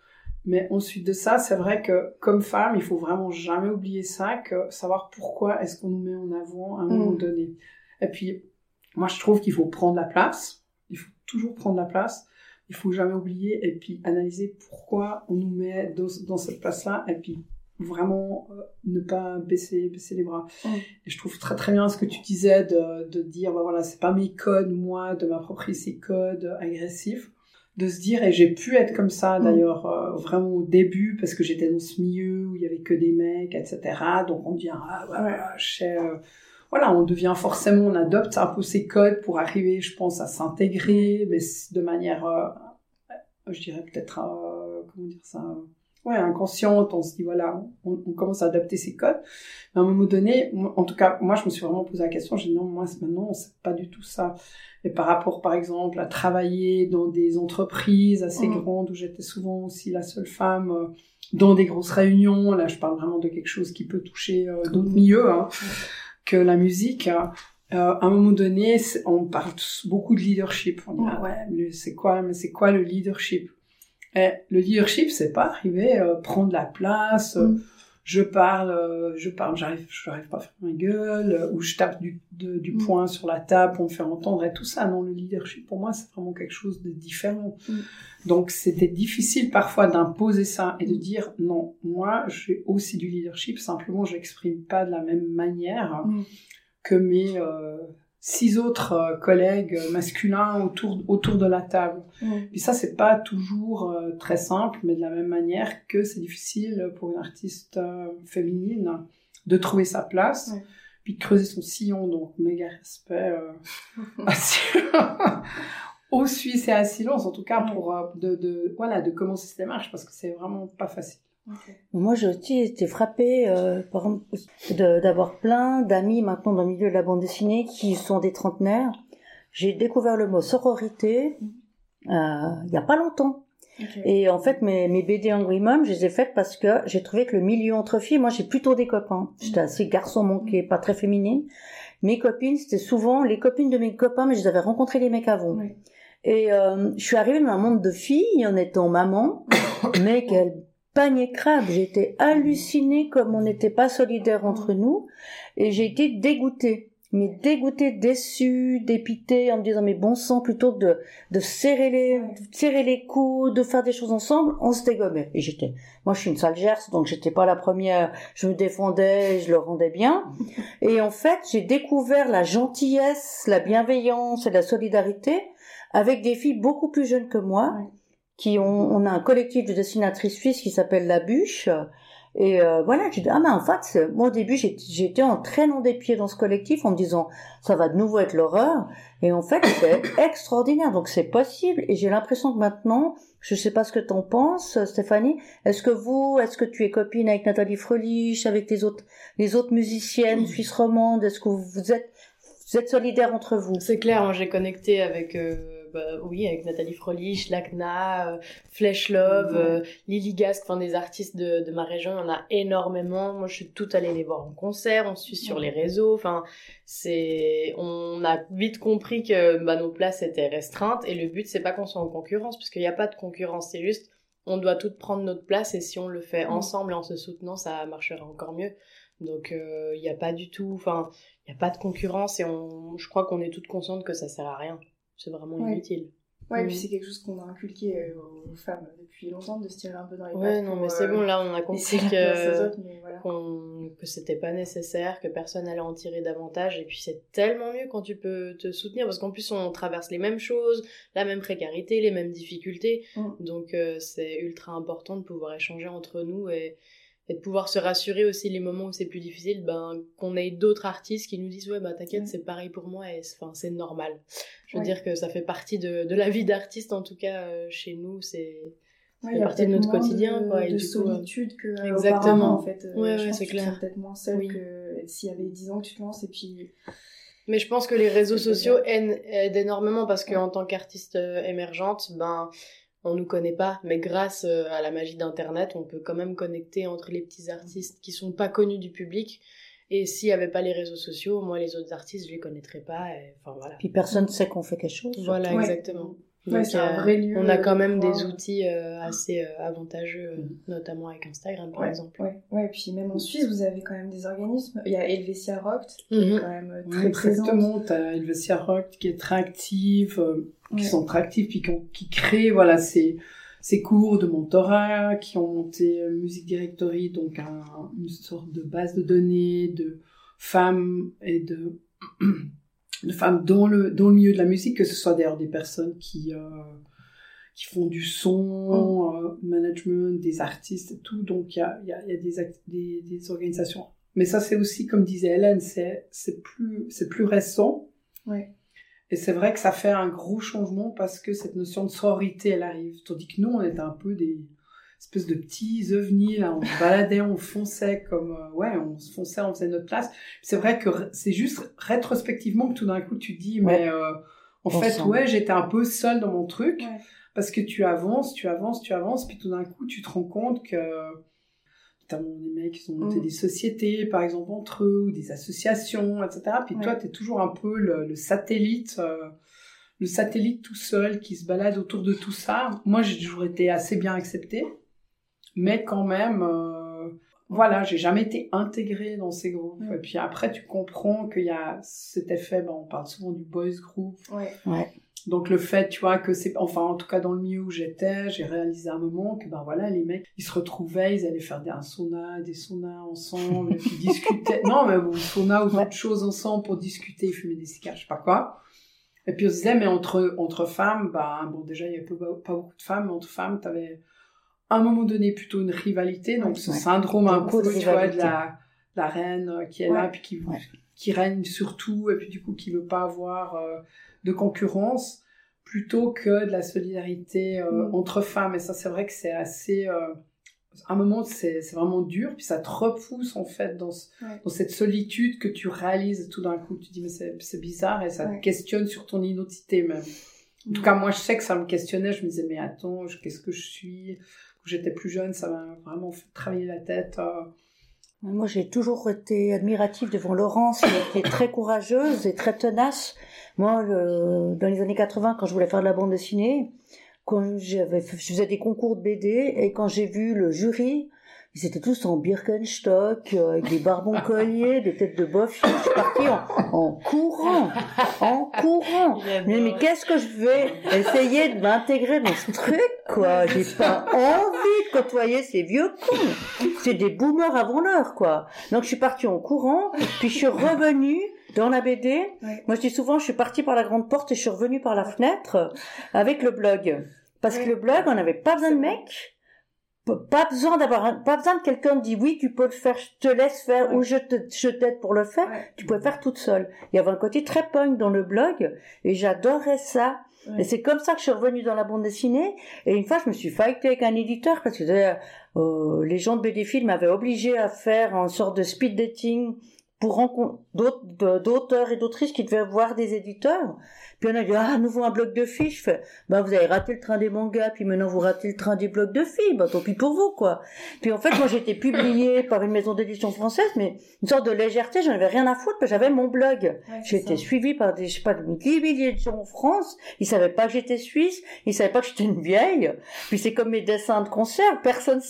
Mais ensuite de ça, c'est vrai que comme femme, il faut vraiment jamais oublier ça, que savoir pourquoi est-ce qu'on nous met en avant à un moment Mm. donné. Et puis, moi, je trouve qu'il faut prendre la place. Il faut toujours prendre la place. Il faut jamais oublier et puis analyser pourquoi on nous met dans, dans cette place-là et puis vraiment euh, ne pas baisser baisser les bras. Mm. Et je trouve très très bien ce que tu disais de, de dire bah voilà c'est pas mes codes moi de m'approprier ces codes agressifs de se dire et j'ai pu être comme ça Mm. d'ailleurs euh, vraiment au début parce que j'étais dans ce milieu où il y avait que des mecs etc donc on devient ah ouais, euh, voilà on devient forcément on adopte un peu ces codes pour arriver je pense à s'intégrer mais de manière euh, je dirais peut-être comment dire ça ouais inconsciente on se dit voilà on, on commence à adapter ces codes mais à un moment donné en tout cas moi je me suis vraiment posé la question j'ai dit non moi maintenant c'est pas du tout ça et par rapport par exemple à travailler dans des entreprises assez Mhm. grandes où j'étais souvent aussi la seule femme euh, dans des grosses réunions là je parle vraiment de quelque chose qui peut toucher euh, d'autres milieux hein, que la musique hein. Euh, à un moment donné, on parle beaucoup de leadership. On dit, ah ouais, mais c'est quoi, mais c'est quoi le leadership? Et le leadership, c'est pas arriver euh, prendre la place. euh, Mm. Je parle, euh, je parle, j'arrive, je n'arrive pas à faire ma gueule, euh, ou je tape du, de- du Mm. poing sur la table pour me faire entendre et tout ça. Non, le leadership pour moi, c'est vraiment quelque chose de différent. Mm. Donc c'était difficile parfois d'imposer ça et de dire non, moi j'ai aussi du leadership, simplement je l'exprime pas de la même manière que mes six autres euh, collègues masculins autour autour de la table. Mm. Et ça c'est pas toujours euh, très simple, mais de la même manière que c'est difficile pour une artiste euh, féminine de trouver sa place. Puis de creuser son sillon, donc méga respect euh, aux Suisses et à Silence, en tout cas pour euh, de, de voilà de commencer cette démarche parce que c'est vraiment pas facile. Moi, j'ai aussi été frappée euh, d'avoir plein d'amis maintenant dans le milieu de la bande dessinée qui sont des trentenaires. J'ai découvert le mot sororité euh, il y a pas longtemps. Et en fait, mes, mes BD Angry Mom, je les ai faites parce que j'ai trouvé que le milieu entre filles, moi j'ai plutôt des copains. J'étais assez garçon manqué, pas très féminine. Mes copines, c'était souvent les copines de mes copains, mais je les avais rencontrés les mecs avant. Oui. Et euh, je suis arrivée dans un monde de filles en étant maman, mais quel panier crabe. J'étais hallucinée comme on n'était pas solidaires entre nous, et j'ai été dégoûtée. Mais dégoûtée, déçue, dépitée, en me disant mais bon sang, plutôt que de, de serrer les, de serrer les coudes, de faire des choses ensemble, on se dégommait. Et j'étais, moi je suis une sale gerce, donc j'étais pas la première, je me défendais, je le rendais bien. Et en fait, j'ai découvert la gentillesse, la bienveillance et la solidarité avec des filles beaucoup plus jeunes que moi, Ouais. Qui ont, on a un collectif de dessinatrices suisses qui s'appelle La Bûche. Et euh, voilà, j'ai dit, ah mais en fait, moi au début, j'étais en traînant des pieds dans ce collectif en me disant, ça va de nouveau être l'horreur. Et en fait, c'est extraordinaire, donc c'est possible. Et j'ai l'impression que maintenant, je sais pas ce que t'en penses, Stéphanie, est-ce que vous, est-ce que tu es copine avec Nathalie Frelich, avec les autres, les autres musiciennes suisses romandes, est-ce que vous êtes, vous êtes solidaires entre vous? C'est clair, moi j'ai connecté avec, euh, bah, oui, avec Nathalie Frolich, Lacna, euh, Flesh Love, euh, Lily Gasque, enfin des artistes de, de ma région, il y en a énormément. Moi je suis toute allée les voir en concert, on se suit sur les réseaux, enfin c'est, on a vite compris que bah, nos places étaient restreintes. Et le but c'est pas qu'on soit en concurrence, parce qu'il n'y a pas de concurrence, c'est juste on doit toutes prendre notre place. Et si on le fait ensemble et en se soutenant, ça marchera encore mieux. Donc il n'y a pas du tout, enfin, il n'y a pas de concurrence. Et on, je crois qu'on est toutes conscientes que ça sert à rien. C'est vraiment inutile. Ouais, et puis mm. c'est quelque chose qu'on a inculqué euh, aux femmes depuis longtemps de se tirer un peu dans les pattes. Ouais, non, mais c'est bon, là on a compris que, que c'était pas nécessaire, que personne allait en tirer davantage. Et puis c'est tellement mieux quand tu peux te soutenir parce qu'en plus on traverse les mêmes choses, la même précarité, les mêmes difficultés. Mm. Donc euh, c'est ultra important de pouvoir échanger entre nous et, et de pouvoir se rassurer aussi les moments où c'est plus difficile, ben, qu'on ait d'autres artistes qui nous disent ouais bah t'inquiète c'est pareil pour moi et c'est normal. Je veux dire que ça fait partie de, de la vie d'artiste en tout cas euh, chez nous c'est ouais, partie de notre quotidien de, quoi et de solitude que euh, exactement en fait. Euh, ouais, c'est clair. peut-être moins seul que s'il y avait 10 ans que tu te lances et puis mais je pense que les réseaux sociaux aident, aident énormément parce qu'en tant qu'artiste émergente, ben on nous connaît pas, mais grâce euh, à la magie d'Internet, on peut quand même connecter entre les petits artistes qui sont pas connus du public. Et s'il n'y avait pas les réseaux sociaux, moi, les autres artistes, je les connaîtrais pas. enfin, voilà. Puis personne ne sait qu'on fait quelque chose. Voilà, exactement. Donc, on a quand même des outils euh, assez euh, avantageux, mm. notamment avec Instagram par exemple. Ouais, ouais, et puis même en Suisse, vous avez quand même des organismes. Il y a Helvetia Rock qui est mm-hmm. quand même très présent. Exactement, tu as Helvetia Rock qui est très active, qui sont très actifs, qui, créent voilà ces, cours de mentorat, qui ont monté Music Directory, donc un, une sorte de base de données de femmes et de, femmes dans le, dans le milieu de la musique, que ce soit d'ailleurs des personnes qui, euh, qui font du son, euh, management, des artistes et tout. Donc il y a, y, y a des, organisations. Mais ça c'est aussi, comme disait Hélène, c'est, plus, plus récent. Ouais. Et c'est vrai que ça fait un gros changement parce que cette notion de sororité, elle arrive. Tandis que nous, on était un peu des espèces de petits ovnis, là, on se baladait, on fonçait comme, euh, ouais, on se fonçait, on faisait notre place. C'est vrai que c'est juste rétrospectivement que tout d'un coup, tu dis, mais euh, en fait, ouais, j'étais un peu seule dans mon truc. Parce que tu avances, tu avances, tu avances, puis tout d'un coup, tu te rends compte que notamment des mecs qui ont monté mm. des sociétés, par exemple, entre eux, ou des associations, etc. Puis toi, tu es toujours un peu le, satellite, euh, le satellite tout seul qui se balade autour de tout ça. Moi, j'ai toujours été assez bien acceptée, mais quand même, euh, voilà, j'ai jamais été intégrée dans ces groupes. Et puis après, tu comprends qu'il y a cet effet, ben, on parle souvent du boys group. Ouais. ouais. Donc le fait, tu vois, que c'est, enfin en tout cas dans le milieu où j'étais, j'ai réalisé à un moment que ben voilà, les mecs, ils se retrouvaient, ils allaient faire des un sauna, des saunas ensemble, puis discuter, non mais bon, sauna ou d'autres choses ensemble pour discuter, fumer des cigares, je sais pas quoi. Et puis on se disait, mais entre entre femmes, bah bon déjà il y avait pas, pas beaucoup de femmes, mais entre femmes, t'avais à un moment donné plutôt une rivalité, donc ce syndrome un peu, tu vois, de la, la reine qui est là, puis qui qui règne surtout, et puis du coup qui veut pas avoir euh, de concurrence plutôt que de la solidarité euh, mm. entre femmes. Et ça, c'est vrai que c'est assez... Euh, à un moment, c'est vraiment dur, puis ça te repousse en fait dans, dans cette solitude que tu réalises tout d'un coup. Tu dis, mais c'est bizarre, et ça te questionne sur ton identité même. En tout mm. cas, moi, je sais que ça me questionnait. Je me disais, mais attends, qu'est-ce que je suis? Quand j'étais plus jeune, ça m'a vraiment fait travailler la tête. Euh. Moi, j'ai toujours été admirative devant Laurence, qui était très courageuse et très tenace. Moi, dans les années 80, quand je voulais faire de la bande dessinée, quand j'avais, je faisais des concours de BD, et quand j'ai vu le jury, ils étaient tous en Birkenstock, euh, avec des barbons colliers, des têtes de boeuf. Je suis partie en, courant, en courant. Mais, mais qu'est-ce que je vais essayer de m'intégrer dans ce truc, quoi? J'ai pas envie de côtoyer ces vieux cons. C'est des boomers avant l'heure, quoi. Donc je suis partie en courant, puis je suis revenue dans la BD, moi je dis souvent, je suis partie par la grande porte et je suis revenue par la fenêtre avec le blog. Parce que le blog, on n'avait pas besoin de mecs, pas besoin d'avoir, pas besoin de quelqu'un qui dit oui, tu peux le faire, je te laisse faire ou je te, je t'aide pour le faire. Tu pouvais faire toute seule. Il y avait un côté très punk dans le blog et j'adorais ça. Et c'est comme ça que je suis revenue dans la bande dessinée. Et une fois, je me suis fightée avec un éditeur parce que euh, les gens de BD Film m'avaient obligé à faire un sorte de speed dating pour rencontrer d'auteurs et d'autrices qui devaient voir des éditeurs. Puis on a dit, ah, nouveau un bloc de fiches. bah, vous avez raté le train des mangas, puis maintenant vous ratez le train des blocs de filles. Bah, tant pis pour vous, quoi. Puis en fait, moi, j'étais publiée par une maison d'édition française, mais une sorte de légèreté, j'en avais rien à foutre, parce que j'avais mon blog. J'étais suivie par des, je sais pas, des milliers de gens en France. Ils savaient pas que j'étais suisse. Ils savaient pas que j'étais une vieille. Puis c'est comme mes dessins de concert. Personne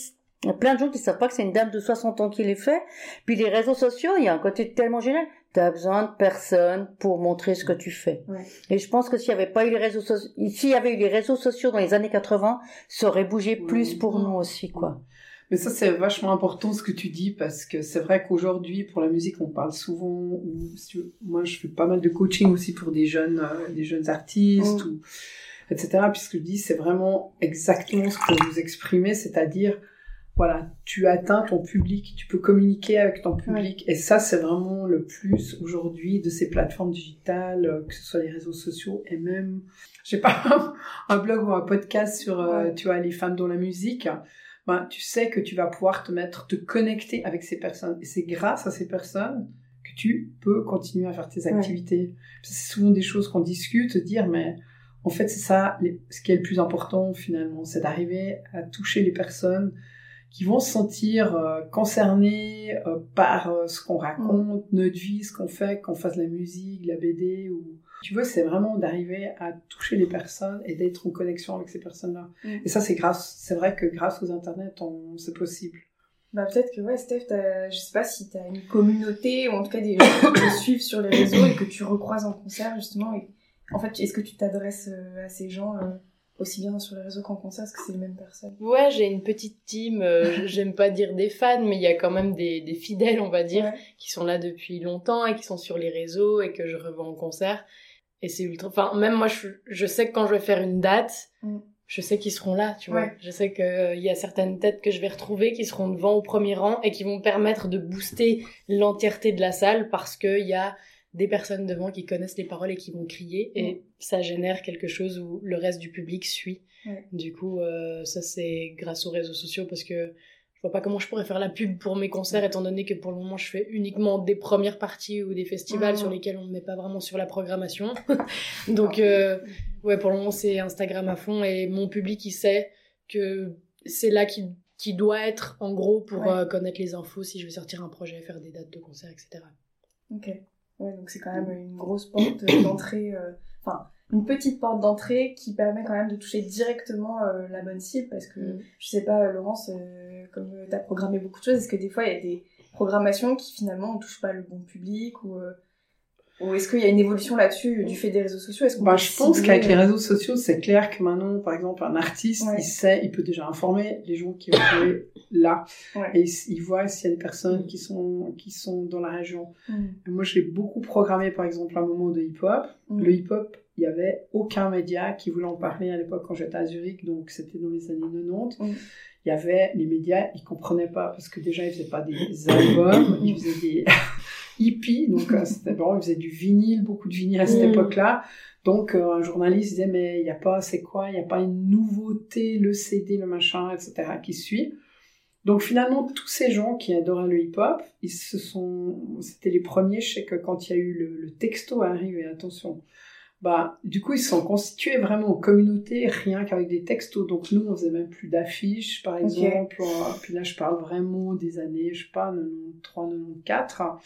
Il y a plein de gens qui savent pas que c'est une dame de 60 ans qui les fait. Puis les réseaux sociaux, il y a un côté tellement génial. T'as besoin de personne pour montrer ce que tu fais. Ouais. Et je pense que s'il y avait pas eu les réseaux sociaux, s'il y avait eu les réseaux sociaux dans les années 80, ça aurait bougé plus pour nous aussi, quoi. Mais ça, c'est vachement important ce que tu dis parce que c'est vrai qu'aujourd'hui, pour la musique, on parle souvent. Ou, si tu veux, moi, je fais pas mal de coaching aussi pour des jeunes, euh, des jeunes artistes, Mm. ou, etc. Puis ce que je dis, c'est vraiment exactement ce que vous exprimez, c'est-à-dire, voilà, tu atteins ton public, tu peux communiquer avec ton public. Et ça, c'est vraiment le plus aujourd'hui de ces plateformes digitales, euh, que ce soit les réseaux sociaux et même, je sais pas, un blog ou un podcast sur, euh, Ouais. tu vois, les femmes dans la musique ben, tu sais que tu vas pouvoir te mettre, te connecter avec ces personnes. Et c'est grâce à ces personnes que tu peux continuer à faire tes Ouais. activités. C'est souvent des choses qu'on discute, dire, mais en fait, c'est ça, ce qui est le plus important finalement, c'est d'arriver à toucher les personnes qui vont se sentir euh, concernées euh, par euh, ce qu'on raconte, notre vie, ce qu'on fait, qu'on fasse de la musique, de la BD ou tu veux, c'est vraiment d'arriver à toucher les personnes et d'être en connexion avec ces personnes-là. Mm. Et ça, c'est grâce, c'est vrai que grâce aux internets, on- c'est possible. Bah peut-être que ouais, Steph, je sais pas si t'as une communauté ou en tout cas des gens qui te suivent sur les réseaux et que tu recroises en concert justement. Et... En fait, est-ce que tu t'adresses à ces gens aussi bien sur les réseaux qu'en concert Est-ce que c'est les mêmes personnes Ouais, j'ai une petite team, euh, j'aime pas dire des fans, mais il y a quand même des, des fidèles, on va dire, Ouais. qui sont là depuis longtemps et qui sont sur les réseaux et que je revends en concert. Et c'est ultra... Enfin, même moi, je, je sais que quand je vais faire une date, Mm. je sais qu'ils seront là, tu vois. Ouais. Je sais qu'il y a certaines têtes que je vais retrouver qui seront devant au premier rang et qui vont me permettre de booster l'entièreté de la salle parce qu'il y a des personnes devant qui connaissent les paroles et qui vont crier et ça génère quelque chose où le reste du public suit. Ouais. Du coup, euh, ça c'est grâce aux réseaux sociaux parce que je vois pas comment je pourrais faire la pub pour mes concerts étant donné que pour le moment je fais uniquement des premières parties ou des festivals sur lesquels on ne met pas vraiment sur la programmation. Donc euh, ouais, pour le moment c'est Instagram à fond et mon public il sait que c'est là qu'il qui doit être en gros pour Ouais. euh, connaître les infos si je vais sortir un projet, faire des dates de concert, etc. Ok. Ouais, donc c'est quand même une grosse porte d'entrée, euh, enfin une petite porte d'entrée qui permet quand même de toucher directement euh, la bonne cible parce que Mm. je sais pas, Laurence, euh, comme tu as programmé beaucoup de choses, est-ce que des fois il y a des programmations qui finalement ne touchent pas le bon public ou, ou est-ce qu'il y a une évolution là-dessus du fait des réseaux sociaux? Est-ce qu'on Bah, je pense qu'avec les euh, réseaux sociaux, c'est clair que maintenant, par exemple, un artiste, Ouais. il sait, il peut déjà informer les gens qui vont jouer là. Ouais. Et il, il voit s'il y a des personnes qui sont, qui sont dans la région. Mm. Moi, j'ai beaucoup programmé, par exemple, un moment de hip-hop. Mm. Le hip-hop, il y avait aucun média qui voulait en parler à l'époque quand j'étais à Zurich, donc c'était dans les années 90. Mm. Il y avait les médias, ils comprenaient pas parce que déjà ils faisaient pas des albums, ils faisaient des hippies, donc euh, c'était bon, ils faisaient du vinyle, beaucoup de vinyle à cette Mm. époque-là. Donc euh, un journaliste disait mais il y a pas, c'est quoi, il y a pas une nouveauté, le CD, le machin, etc. qui suit. Donc finalement tous ces gens qui adoraient le hip-hop, ils se sont, c'était les premiers. Je sais que quand il y a eu le, le texto arrivé, attention, bah, du coup, ils se sont constitués vraiment en communauté, rien qu'avec des textos. Donc, nous, on faisait même plus d'affiches, par exemple. Euh, Puis là, je parle vraiment des années, je sais pas, 93, 94.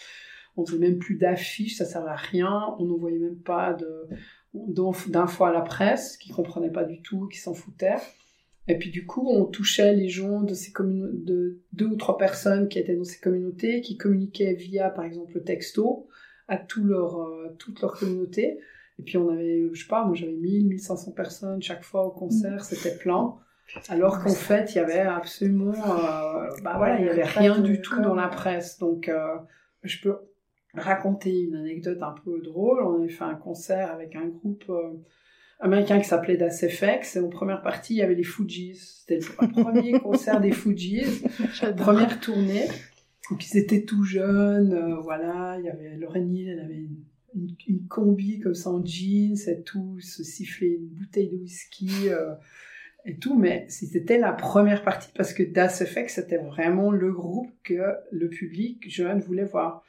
On faisait même plus d'affiches, ça servait à rien. On n'envoyait même pas de, d'inf- d'infos à la presse, qui comprenaient pas du tout, qui s'en foutaient. Et puis, du coup, on touchait les gens de ces de deux ou trois personnes qui étaient dans ces communautés, qui communiquaient via, par exemple, le texto à tout leur, euh, toute leur communauté. Et puis on avait, je sais pas, moi j'avais 1000, 1500 personnes chaque fois au concert, c'était plein. Alors qu'en fait, il y avait absolument, euh, bah voilà, il y avait rien du tout dans la presse. Donc, euh, je peux raconter une anecdote un peu drôle. On avait fait un concert avec un groupe euh, américain qui s'appelait Das FX. Et en première partie, il y avait les Fujis. C'était le premier concert des Fujis première tournée. Donc ils étaient tout jeunes, euh, voilà, il y avait Lauren Hill, elle avait une, une, une combi comme ça en jeans et tout, se sifflait une bouteille de whisky euh, et tout, mais c'était la première partie parce que Das FX c'était vraiment le groupe que le public jeune voulait voir.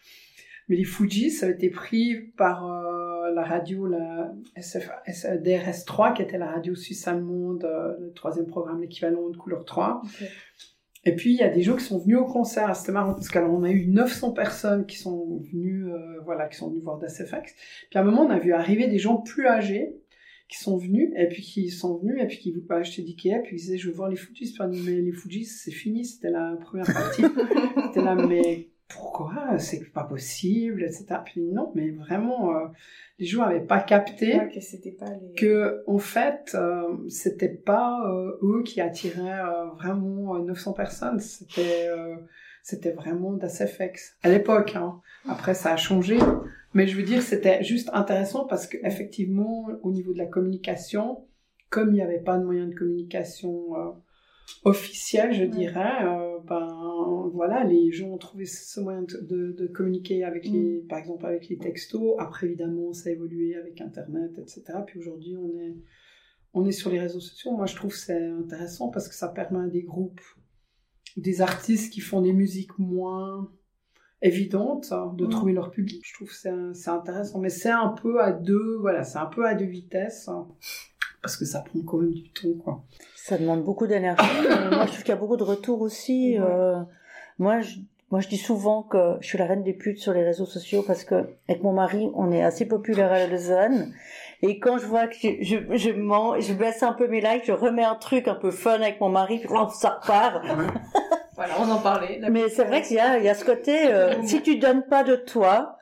Mais les Fujis, ça a été pris par euh, la radio, la SF, DRS3, qui était la radio suisse allemande, euh, le troisième programme, l'équivalent de Couleur 3. Ok. Et puis, il y a des gens qui sont venus au concert. C'était marrant parce qu'on a eu 900 personnes qui sont venues, euh, voilà, qui sont venues voir DasFX. Puis à un moment, on a vu arriver des gens plus âgés qui sont venus, et puis qui sont venus, et puis qui voulaient pas acheter d'Ikea, puis ils disaient, je veux voir les Fujis. Puis, mais les Fujis, c'est fini, c'était la première partie. c'était là, mais pourquoi? C'est pas possible, etc. Puis non, mais vraiment, euh, les joueurs n'avaient pas capté Ouais, que c'était pas les... que en fait euh, c'était pas euh, eux qui attiraient vraiment euh, 900 personnes c'était c'était vraiment d'ASFX à l'époque hein. après ça a changé mais je veux dire c'était juste intéressant parce que effectivement au niveau de la communication comme il n'y avait pas de moyen de communication officiel je dirais euh, ben voilà les gens ont trouvé ce moyen de, communiquer avec les par exemple avec les textos. Après évidemment ça a évolué avec internet etc puis aujourd'hui on est on est sur les réseaux sociaux. Moi je trouve que c'est intéressant parce que ça permet à des groupes des artistes qui font des musiques moins évidentes hein, de Mm. trouver leur public. Je trouve que c'est c'est intéressant. Mais c'est un peu à deux voilà c'est un peu à deux vitesses hein, parce que ça prend quand même du temps quoi Ça demande beaucoup d'énergie. moi, je trouve qu'il y a beaucoup de retours aussi. Ouais. Euh, moi, je, moi, je dis souvent que je suis la reine des putes sur les réseaux sociaux parce que avec mon mari, on est assez populaire à Lausanne. Et quand je vois que je, je, je mens, je baisse un peu mes likes, je remets un truc un peu fun avec mon mari, puis là, ça repart. Voilà, on en parlait. La- Mais c'est vrai qu'il y a, il y a ce côté, euh, si tu donnes pas de toi,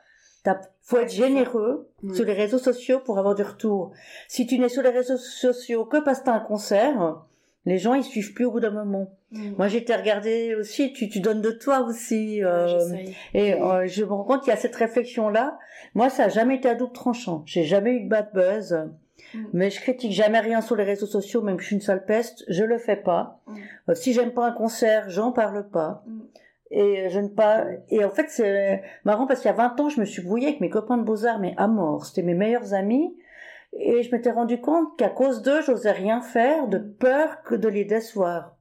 faut être généreux sur les réseaux sociaux pour avoir du retour. Si tu n'es sur les réseaux sociaux que parce que un concert, les gens ils suivent plus au bout d'un moment. Mm. Moi j'ai été regarder aussi, tu, tu donnes de toi aussi. euh, et euh, je me rends compte qu'il y a cette réflexion-là. Moi, ça a jamais été à double tranchant. J'ai jamais eu de bad buzz. Mm. Mais je critique jamais rien sur les réseaux sociaux, même que je suis une sale peste, je le fais pas. Mm. Euh, si j'aime pas un concert, j'en parle pas. Et je ne pas. Et en fait, c'est marrant parce qu'il y a 20 ans, je me suis brouillée avec mes copains de beaux-arts, mais à mort. C'était mes meilleurs amis. Et je m'étais rendu compte qu'à cause d'eux, j'osais rien faire de peur que de les décevoir.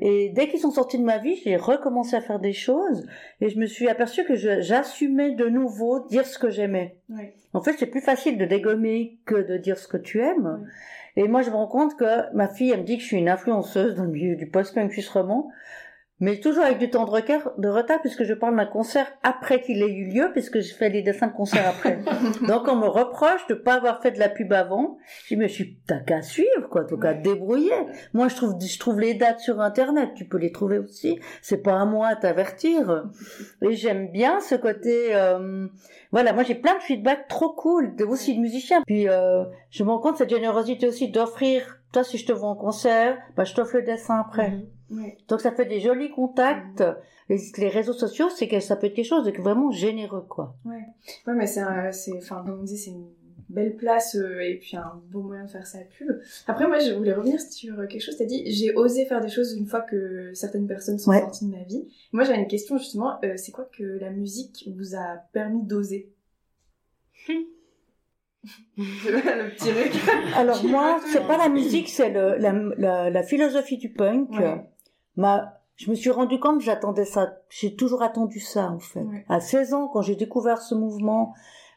Et dès qu'ils sont sortis de ma vie, j'ai recommencé à faire des choses et je me suis aperçue que j'assumais de nouveau dire ce que j'aimais. En fait, c'est plus facile de dégommer que de dire ce que tu aimes. Et moi, je me rends compte que ma fille, elle me dit que je suis une influenceuse dans le milieu du post-punk suisse roman, mais toujours avec du temps de retard, de retard puisque je parle d'un concert après qu'il ait eu lieu, puisque je fais les dessins de concert après. Donc, on me reproche de pas avoir fait de la pub avant. Je dis, mais je suis, t'as qu'à suivre, quoi, t'as qu'à te débrouiller. Moi, je trouve, je trouve les dates sur Internet, tu peux les trouver aussi. C'est pas à moi à t'avertir. Et j'aime bien ce côté, euh, voilà, moi j'ai plein de feedback trop cool, de, aussi de musiciens. Puis, euh, je me rends compte cette générosité aussi d'offrir, toi, si je te vois en concert, bah, je t'offre le dessin après. Mhm. Ouais. Donc, ça fait des jolis contacts. Les, les réseaux sociaux, c'est que ça peut être quelque chose de vraiment généreux, quoi. Ouais, mais c'est, enfin, comme on dit, c'est une belle place euh, et puis un beau moyen de faire sa pub. Après, moi, je voulais revenir sur quelque chose. T'as dit, j'ai osé faire des choses une fois que certaines personnes sont Ouais. sorties de ma vie. Moi, j'avais une question justement. euh, c'est quoi que la musique vous a permis d'oser? Le petit truc. Alors moi, c'est pas la musique, c'est le, la, la, la philosophie du punk. Ouais. Ma, je me suis rendu compte que j'attendais ça. J'ai toujours attendu ça, en fait. À 16 ans, quand j'ai découvert ce mouvement,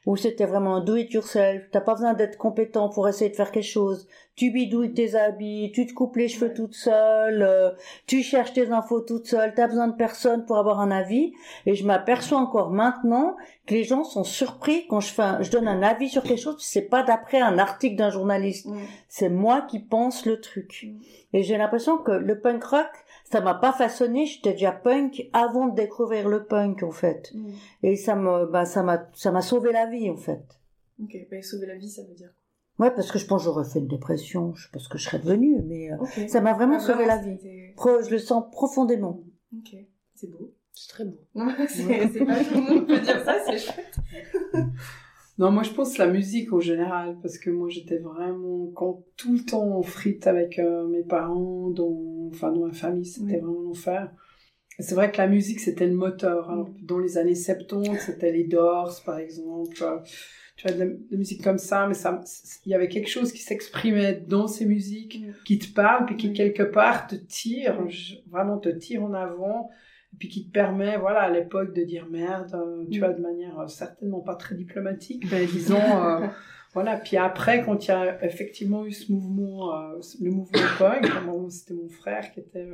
où c'était vraiment un do it yourself, t'as pas besoin d'être compétent pour essayer de faire quelque chose. Tu bidouilles tes habits, tu te coupes les cheveux toute seule, euh, tu cherches tes infos toute seule, t'as besoin de personne pour avoir un avis. Et je m'aperçois encore maintenant que les gens sont surpris quand je fais un- je donne un avis sur quelque chose, c'est pas d'après un article d'un journaliste c'est moi qui pense le truc. Et j'ai l'impression que le punk rock, ça m'a pas façonné, j'étais déjà punk avant de découvrir le punk en fait. Mm. Et ça me bah ça m'a ça m'a sauvé la vie en fait. Ok, bah, sauver la vie, ça veut dire Ouais, parce que je pense que j'aurais fait une dépression, je sais pas ce que je serais devenue mais euh, quoi ça m'a vraiment Ah, sauvé la vie. Pro- je le sens profondément. Ok, c'est beau. C'est très beau. c'est, c'est pas tout le monde peut dire ça, c'est chouette. Non, moi je pense la musique en général, parce que moi j'étais vraiment quand, tout le temps en frite avec euh, mes parents, dans, enfin dans ma famille, c'était Oui. vraiment l'enfer. C'est vrai que la musique c'était le moteur. Alors, dans les années 70, c'était les Doors par exemple, tu vois, de la, de la musique comme ça, mais ça, il y avait quelque chose qui s'exprimait dans ces musiques, qui te parle, puis qui quelque part te tire, vraiment te tire en avant, puis qui te permet, voilà, à l'époque de dire merde, euh, tu Mm. vois, de manière euh, certainement pas très diplomatique, mais disons, euh, voilà. Puis après, quand il y a effectivement eu ce mouvement, euh, le mouvement punk, c'était mon frère qui était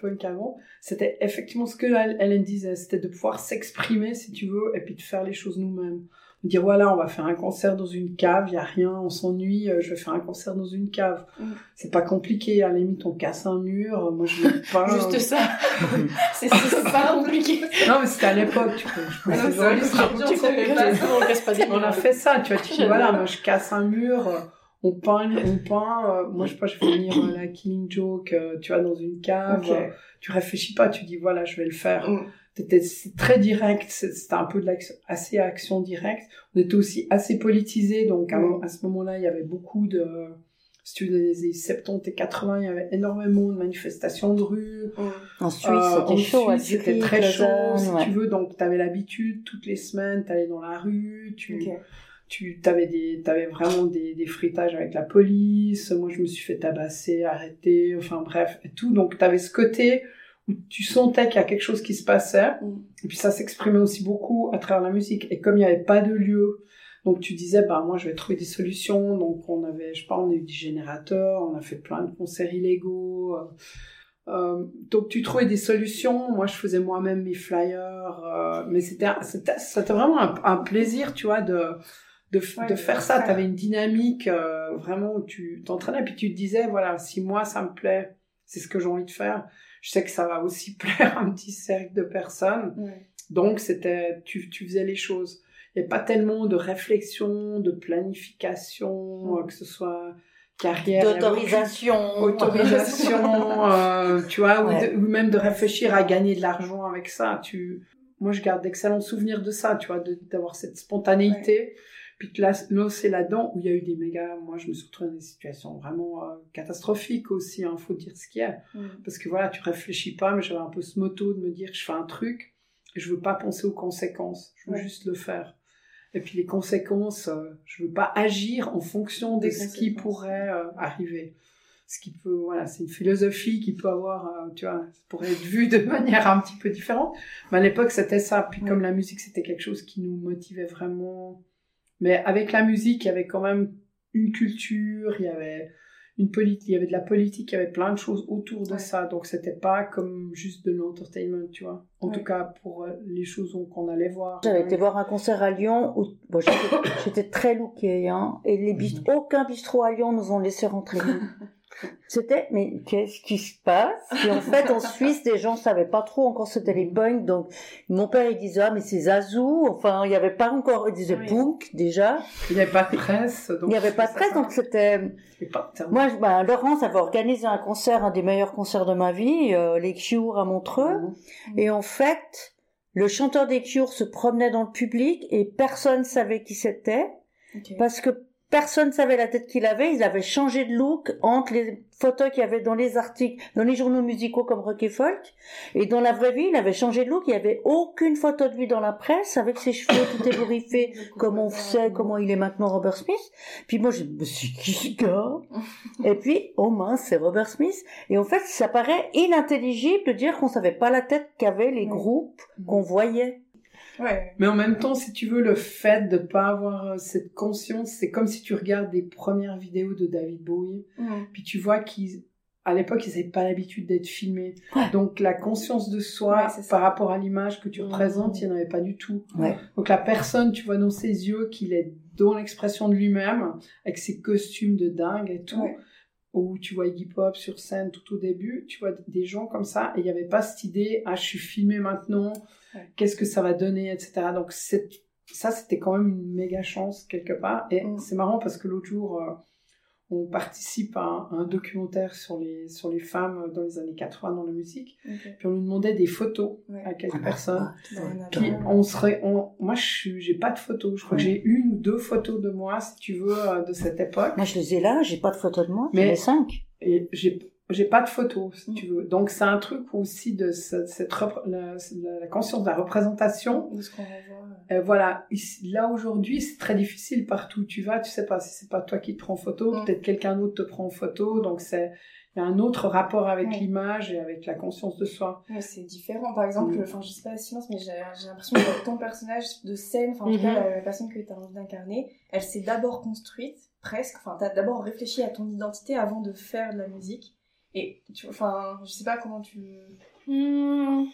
punk avant, c'était effectivement ce que Hélène disait, c'était de pouvoir s'exprimer, si tu veux, et puis de faire les choses nous-mêmes. Dire voilà, on va faire un concert dans une cave, il y a rien, on s'ennuie, euh, je vais faire un concert dans une cave. Mm. C'est pas compliqué, à la limite on casse un mur, moi je pas. Juste ça. c'est c'est pas compliqué. Non mais c'était à l'époque, tu peux. Ah non, c'est c'est vrai, vrai, c'est c'est compliqué. sûr, c'est pas- on a fait ça, tu vois, tu dis voilà, moi je casse un mur, euh, on peint, on peint, euh, moi je sais pas, je fais venir euh, la Killing Joke, euh, tu vois, dans une cave, euh, tu réfléchis pas, tu dis voilà, je vais le faire. Mm. T'étais c'est très direct, c'était un peu de l'action, assez action directe. On était aussi assez politisé, donc à, à ce moment-là, il y avait beaucoup de, si tu les années 70 et 80, il y avait énormément de manifestations de rue. En Suisse, Euh, c'était en chaud, c'était très chaud, si ouais. tu veux. Donc, tu avais l'habitude, toutes les semaines, tu allais dans la rue, tu, tu avais, des, t'avais vraiment des, des fritages avec la police. Moi, je me suis fait tabasser, arrêter, enfin bref, et tout. Donc, tu avais ce côté où tu sentais qu'il y a quelque chose qui se passait. Mm. Et puis, ça s'exprimait aussi beaucoup à travers la musique. Et comme il n'y avait pas de lieu, donc tu disais, bah moi, je vais trouver des solutions. Donc, on avait, je sais pas, on a eu des générateurs, on a fait plein de concerts illégaux. euh, euh, donc tu trouvais des solutions. Moi, je faisais moi-même mes flyers, euh, mais c'était c'était c'était vraiment un, un plaisir, tu vois, de de, Ouais, faire ça. Tu avais une dynamique euh, vraiment où tu t'entraînais, puis tu te disais voilà, si moi ça me plaît, c'est ce que j'ai envie de faire. Je sais que ça va aussi plaire à un petit cercle de personnes. Ouais. Donc c'était tu tu faisais les choses. Il n'y a pas tellement de réflexion, de planification, euh, que ce soit carrière, D'autorisation. autorisation, euh, tu vois, ou, de- ou même de réfléchir à gagner de l'argent avec ça. Tu, moi, je garde d'excellents souvenirs de ça, tu vois, d'avoir cette spontanéité. Puis te las- lancer là-dedans où il y a eu des méga. Moi, je me suis retrouvée dans des situations vraiment euh, catastrophiques aussi. Hein, faut dire ce qu'il y a. Mm. Parce que voilà, tu réfléchis pas, mais j'avais un peu ce motto de me dire, je fais un truc, et je veux pas penser aux conséquences. Je veux Ouais. juste le faire. Et puis les conséquences, euh, je veux pas agir en fonction de ce qui pourrait euh, arriver. Ce qui peut, voilà, c'est une philosophie qui peut avoir, euh, tu vois, ça pourrait être vu de manière un petit peu différente. Mais à l'époque, c'était ça. Puis Ouais. comme la musique, c'était quelque chose qui nous motivait vraiment. Mais avec la musique, il y avait quand même une culture, il y avait une politique, il y avait de la politique, il y avait plein de choses autour de Ouais. ça. Donc c'était pas comme juste de l'entertainment, tu vois. En Ouais. tout cas pour euh, les choses qu'on allait voir. J'avais été voir un concert à Lyon où bon, j'étais- très lookée, hein, et les bist- aucun bistrot à Lyon nous ont laissé rentrer. C'était, mais qu'est-ce qui se passe? Et en fait, en Suisse, les gens savaient pas trop encore c'était les punks, donc mon père il disait ah mais c'est Zazou, enfin il y avait pas encore, il disait Oui. punk déjà, Il n'y avait pas de presse. Donc il y avait pas de presse, donc c'était. Moi, je- bah, Laurence avait organisé un concert, un des meilleurs concerts de ma vie, euh, les Cure à Montreux. Mhm. Et en fait, le chanteur des Cure se promenait dans le public et personne savait qui c'était parce que personne savait la tête qu'il avait. Il avait changé de look entre les photos qu'il y avait dans les articles, dans les journaux musicaux comme Rock et Folk. Et dans la vraie vie, il avait changé de look. Il n'y avait aucune photo de lui dans la presse avec ses cheveux tout ébouriffés comme on sait comment il est maintenant Robert Smith? Puis moi, je me suis dit, qui ce gars? Et puis, oh mince, c'est Robert Smith. Et en fait, ça paraît inintelligible de dire qu'on savait pas la tête qu'avaient les groupes qu'on voyait. Ouais. Mais en même temps, si tu veux, le fait de pas avoir euh, cette conscience, c'est comme si tu regardes des premières vidéos de David Bowie, puis tu vois qu'ils, à l'époque, ils n'avaient pas l'habitude d'être filmés. Donc la conscience de soi Ouais, par rapport à l'image que tu Mhm. représentes, il n'y en avait pas du tout. Ouais. Donc la personne, tu vois dans ses yeux qu'il est dans l'expression de lui-même, avec ses costumes de dingue et tout. Ouais. Où tu vois Iggy Pop sur scène tout au début, tu vois des gens comme ça, et il n'y avait pas cette idée, ah je suis filmé maintenant, Ouais. qu'est-ce que ça va donner, etc. Donc c'est- ça c'était quand même une méga chance quelque part. Et Mm. c'est marrant parce que l'autre jour, euh, on participe à un, un documentaire sur les, sur les femmes dans les années 80 dans la musique, puis on nous demandait des photos Ouais. à quelques Ah, personnes. Bah, on a Puis pas- on serait, on, moi j'ai pas de photos. Je crois que j'ai une ou deux photos de moi, si tu veux, euh, de cette époque. Moi, je les ai là, j'ai pas de photo de moi, Mais- j'en ai cinq. Et j'ai, j'ai pas de photos, si Mm. tu veux. Donc c'est un truc aussi de cette, la, la- la conscience de la représentation. de ce qu'on revoit. Euh, voilà. Ici- là aujourd'hui, c'est très difficile partout où tu vas. Tu sais pas si c'est pas toi qui te prends en photo, Mm. peut-être quelqu'un d'autre te prend en photo. Donc c'est, il y a un autre rapport avec Ouais. l'image et avec la conscience de soi. C'est différent. Par exemple, Mm. enfin, je sais pas Silence, mais j'ai l'impression que ton personnage de scène, enfin, en tout Mhm. cas, la, la personne que tu as envie d'incarner, elle s'est d'abord construite, presque. Enfin, t'as d'abord réfléchi à ton identité avant de faire de la musique. Et, tu, enfin, je sais pas comment tu. Hmm,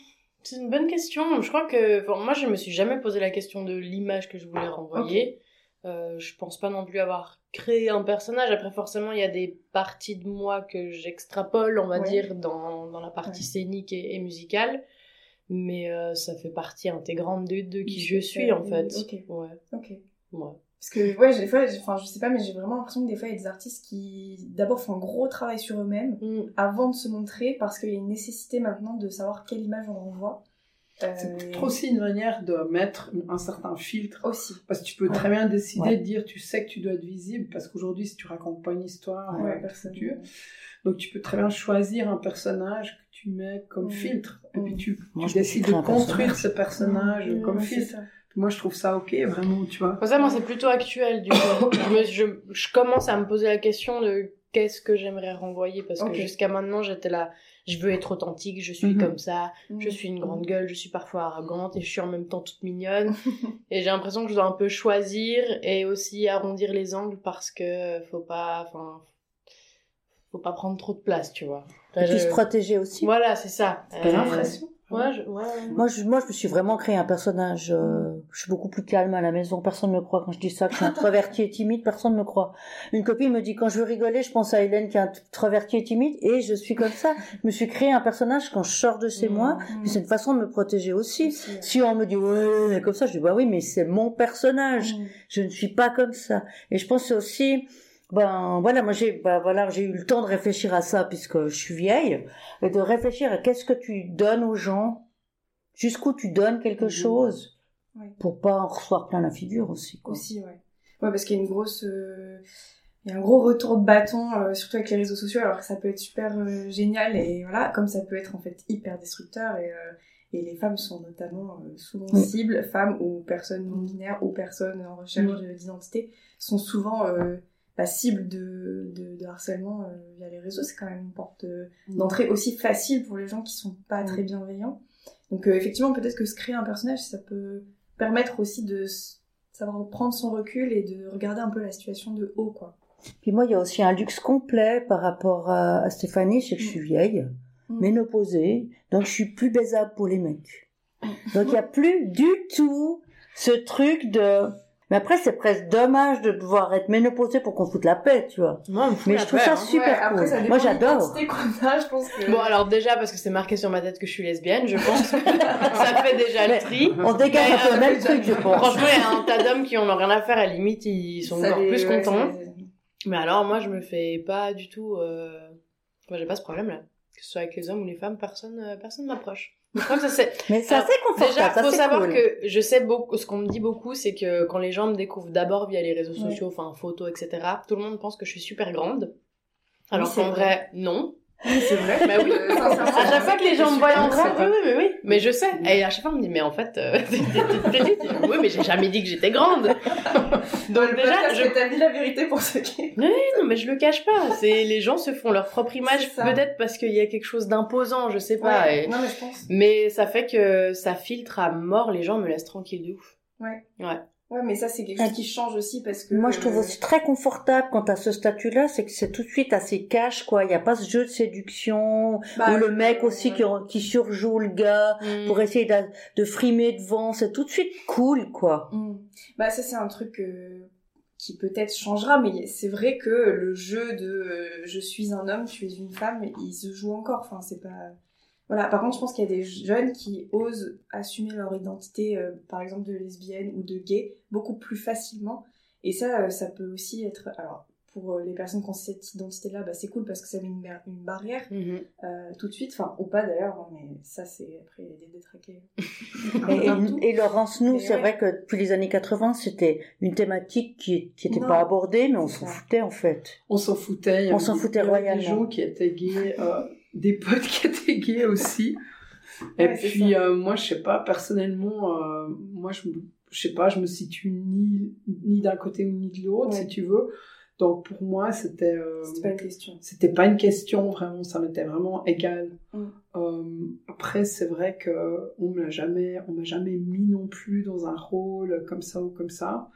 C'est une bonne question. Je crois que moi, je me suis jamais posé la question de l'image que je voulais renvoyer. Euh, je pense pas non plus avoir créé un personnage. Après, forcément, il y a des parties de moi que j'extrapole, on va Ouais. dire, dans, dans la partie Ouais. scénique et, et musicale. Mais euh, ça fait partie intégrante de, de qui je suis, en fait. Ok. Ouais, Ok. ouais. Parce que, ouais, des fois, enfin, je sais pas, mais j'ai vraiment l'impression que des fois, il y a des artistes qui, d'abord, font un gros travail sur eux-mêmes Mm. avant de se montrer parce qu'il y a une nécessité maintenant de savoir quelle image on renvoie. Euh, C'est peut-être aussi une manière de mettre un certain filtre. Aussi. Parce que tu peux très bien décider Ouais. de dire, tu sais que tu dois être visible, parce qu'aujourd'hui, si tu racontes pas une histoire, Ouais, euh, personne. tu donc tu peux très bien choisir un personnage que tu mets comme Mm. filtre, et puis Mm. tu, Moi, décides de construire personnage. ce personnage Mm, comme c'est filtre. Moi, je trouve ça ok, vraiment, tu vois. Pour ça, moi, c'est plutôt actuel, du coup. je, me- je, je commence à me poser la question de qu'est-ce que j'aimerais renvoyer, parce que jusqu'à maintenant, j'étais là, je veux être authentique, je suis Mhm. comme ça, je Mm. suis une grande gueule, je suis parfois arrogante, et je suis en même temps toute mignonne. et j'ai l'impression que je dois un peu choisir, et aussi arrondir les angles, parce que faut pas, enfin, faut pas prendre trop de place, tu vois. Et puis je- se protéger aussi. Voilà, c'est ça. Euh, l'impression. Ouais, je- ouais, ouais. Moi je, moi, je me suis vraiment créé un personnage. euh, je suis beaucoup plus calme à la maison. Personne ne me croit quand je dis ça. Que je suis introvertie et timide, personne ne me croit. Une copine me dit quand je veux rigoler, je pense à Hélène qui est introvertie et timide, et je suis comme ça. Je me suis créé un personnage quand je sors de chez moi. Mm. C'est une façon de me protéger aussi. Aussi, ouais. Si on me dit ouais, mais comme ça, je dis bah oui, mais c'est mon personnage. Mm. Je ne suis pas comme ça. Et je pense aussi, ben voilà, moi j'ai, ben voilà, j'ai eu le temps de réfléchir à ça puisque je suis vieille, et de réfléchir à qu'est-ce que tu donnes aux gens, jusqu'où tu donnes quelque chose, Ouais. pour pas en recevoir plein la figure aussi. Quoi. Aussi, ouais. Ouais, parce qu'il y a une grosse, euh, il y a un gros retour de bâton, euh, surtout avec les réseaux sociaux, alors que ça peut être super euh, génial et voilà, comme ça peut être en fait hyper destructeur et, et les femmes sont notamment euh, souvent Oui. cibles, femmes ou personnes non binaires ou personnes en recherche Oui. d'identité sont souvent euh, la cible de, de, de harcèlement euh, via les réseaux. C'est quand même une porte euh, d'entrée aussi facile pour les gens qui sont pas très bienveillants. Donc euh, effectivement, peut-être que se créer un personnage, ça peut permettre aussi de savoir prendre son recul et de regarder un peu la situation de haut, quoi. Puis moi, il y a aussi un luxe complet par rapport à, à Stéphanie, c'est que je suis vieille, Mm. ménopausée, donc je suis plus baisable pour les mecs. Donc il y a plus du tout ce truc de... Mais après, c'est presque dommage de devoir être ménopausée pour qu'on foute la paix, tu vois. Moi, on me fout Mais la je trouve paix, ça hein. super Ouais, après, cool. ça Moi, j'adore. que... Bon, alors déjà, parce que c'est marqué sur ma tête que je suis lesbienne, je pense que ça fait déjà le tri. On dégage un peu le même truc, je pense. Franchement, il y a un tas d'hommes qui en ont rien à faire, à la limite, ils sont Ça encore les- plus contents. Mais alors, moi, je me fais pas du tout. Euh... Moi, j'ai pas ce problème-là. Que ce soit avec les hommes ou les femmes, personne, euh, personne m'approche. Que ça c'est. Mais c'est assez confortable, Déjà, ça faut savoir cool. que je sais beaucoup. Ce qu'on me dit beaucoup, c'est que quand les gens me découvrent d'abord via les réseaux sociaux, enfin photos, etc. Tout le monde pense que je suis super grande. Alors qu'en vrai, non. Oui, c'est vrai. Bah oui. Euh, À chaque fois que les gens me voient en C'est grande, oui, vrai. oui, mais oui, mais je sais. Et à chaque fois, on me dit, mais en fait, euh, oui, mais j'ai jamais dit que j'étais grande. Donc déjà, je... t'as dit la vérité pour ce qui est. non, mais je le cache pas. C'est les gens se font leur propre image, peut-être parce qu'il y a quelque chose d'imposant, je sais pas. Ouais. et- Non, mais je pense. Mais ça fait que ça filtre à mort. Les gens me laissent tranquille de ouf. Ouais. Ouais. Ouais, mais ça, c'est quelque chose qui change aussi parce que. Moi, je trouve aussi très confortable quand à ce statut-là, c'est que c'est tout de suite assez cash, quoi. Il n'y a pas ce jeu de séduction, bah, ou le mec aussi qui, qui surjoue le gars pour essayer de, de frimer devant. C'est tout de suite cool, quoi. Mm. Bah ça c'est un truc euh, qui peut-être changera, mais c'est vrai que le jeu de euh, je suis un homme, tu es une femme, il se joue encore. Enfin c'est pas voilà. Par contre je pense qu'il y a des jeunes qui osent assumer leur identité, euh, par exemple de lesbienne ou de gay, beaucoup plus facilement. Et ça euh, ça peut aussi être alors pour euh, les personnes qui ont cette identité-là, bah, c'est cool parce que ça met une, bar- une barrière Mhm. euh, tout de suite, enfin ou pas d'ailleurs, hein, mais ça c'est après des détraqués. Et, Partout. et, et Laurence, nous, c'est ouais. vrai que depuis les années 80, c'était une thématique qui qui était Non. pas abordée, mais on s'en foutait en fait. On s'en foutait. On s'en foutait il y avait Des royalement. gens qui étaient gays, euh, des potes qui étaient gays aussi. Et Ouais, puis, euh, moi, je sais pas, personnellement, euh, moi, je, je sais pas, je me situe ni, ni d'un côté ou ni de l'autre, Ouais. si tu veux. Donc, pour moi, c'était... euh, C'était pas une question. c'était pas une question vraiment ça m'était vraiment égal Mm. Après c'est vrai que on me l'a jamais on m'a jamais mis non plus dans un rôle comme ça ou comme ça la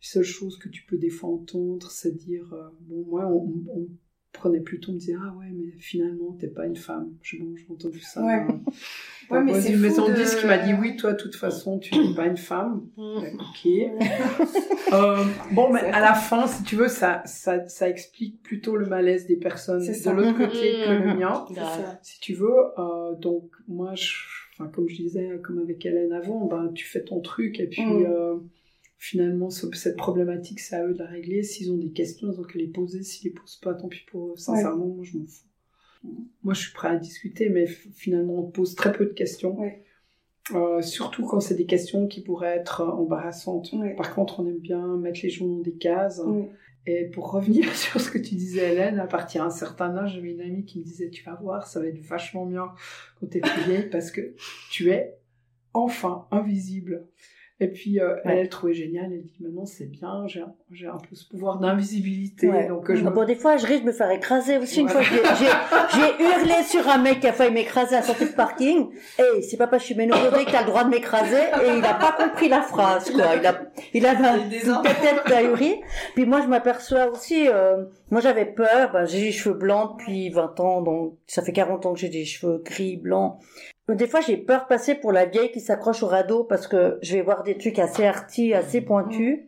seule chose que tu peux des fois entendre c'est dire bon moi on prenait plutôt on me disait ah ouais mais finalement t'es pas une femme je bon j'ai entendu ça Ouais. mais c'est une maison de disques qui m'a dit oui, toi, de toute façon, tu n'es pas une femme. Ok. Euh, bon, mais à la fin, si tu veux, ça, ça, ça explique plutôt le malaise des personnes de l'autre côté que le mien. C'est ça. Si tu veux, euh, donc moi, je, enfin, comme je disais, comme avec Hélène avant, ben, tu fais ton truc et puis Mhm. euh, finalement, ce- cette problématique, c'est à eux de la régler. S'ils ont des questions, ils ont que les poser. S'ils les posent pas, tant pis pour eux. Sincèrement, moi, je m'en fous. Moi, je suis prêt à discuter, mais finalement, on pose très peu de questions. Ouais. Euh, surtout quand c'est des questions qui pourraient être embarrassantes. Ouais. Par contre, on aime bien mettre les gens dans des cases. Et pour revenir sur ce que tu disais, Hélène, à partir d'un certain âge, j'avais une amie qui me disait, tu vas voir, ça va être vachement bien quand t'es plus vieille parce que tu es enfin invisible. Et puis, euh, elle, Ouais. elle trouvait génial, elle dit, maintenant c'est bien, j'ai un, peu ce pouvoir d'invisibilité. Ouais. Donc, euh, je Ah me- Bon, des fois, je risque de me faire écraser aussi. Une fois, j'ai- hurlé sur un mec qui a failli m'écraser à la sortie de parking. Hey, c'est pas parce que je suis ménopausée que t'as le droit de m'écraser. Et il a pas compris la phrase, quoi. Il a, il avait un- une tête d'ahuri. Puis moi, je m'aperçois aussi, euh, moi, j'avais peur. Ben, j'ai les cheveux blancs depuis 20 ans, donc ça fait 40 ans que j'ai des cheveux gris, blancs. Donc, Des fois, j'ai peur de passer pour la vieille qui s'accroche au radeau parce que je vais voir des trucs assez arty, assez pointus.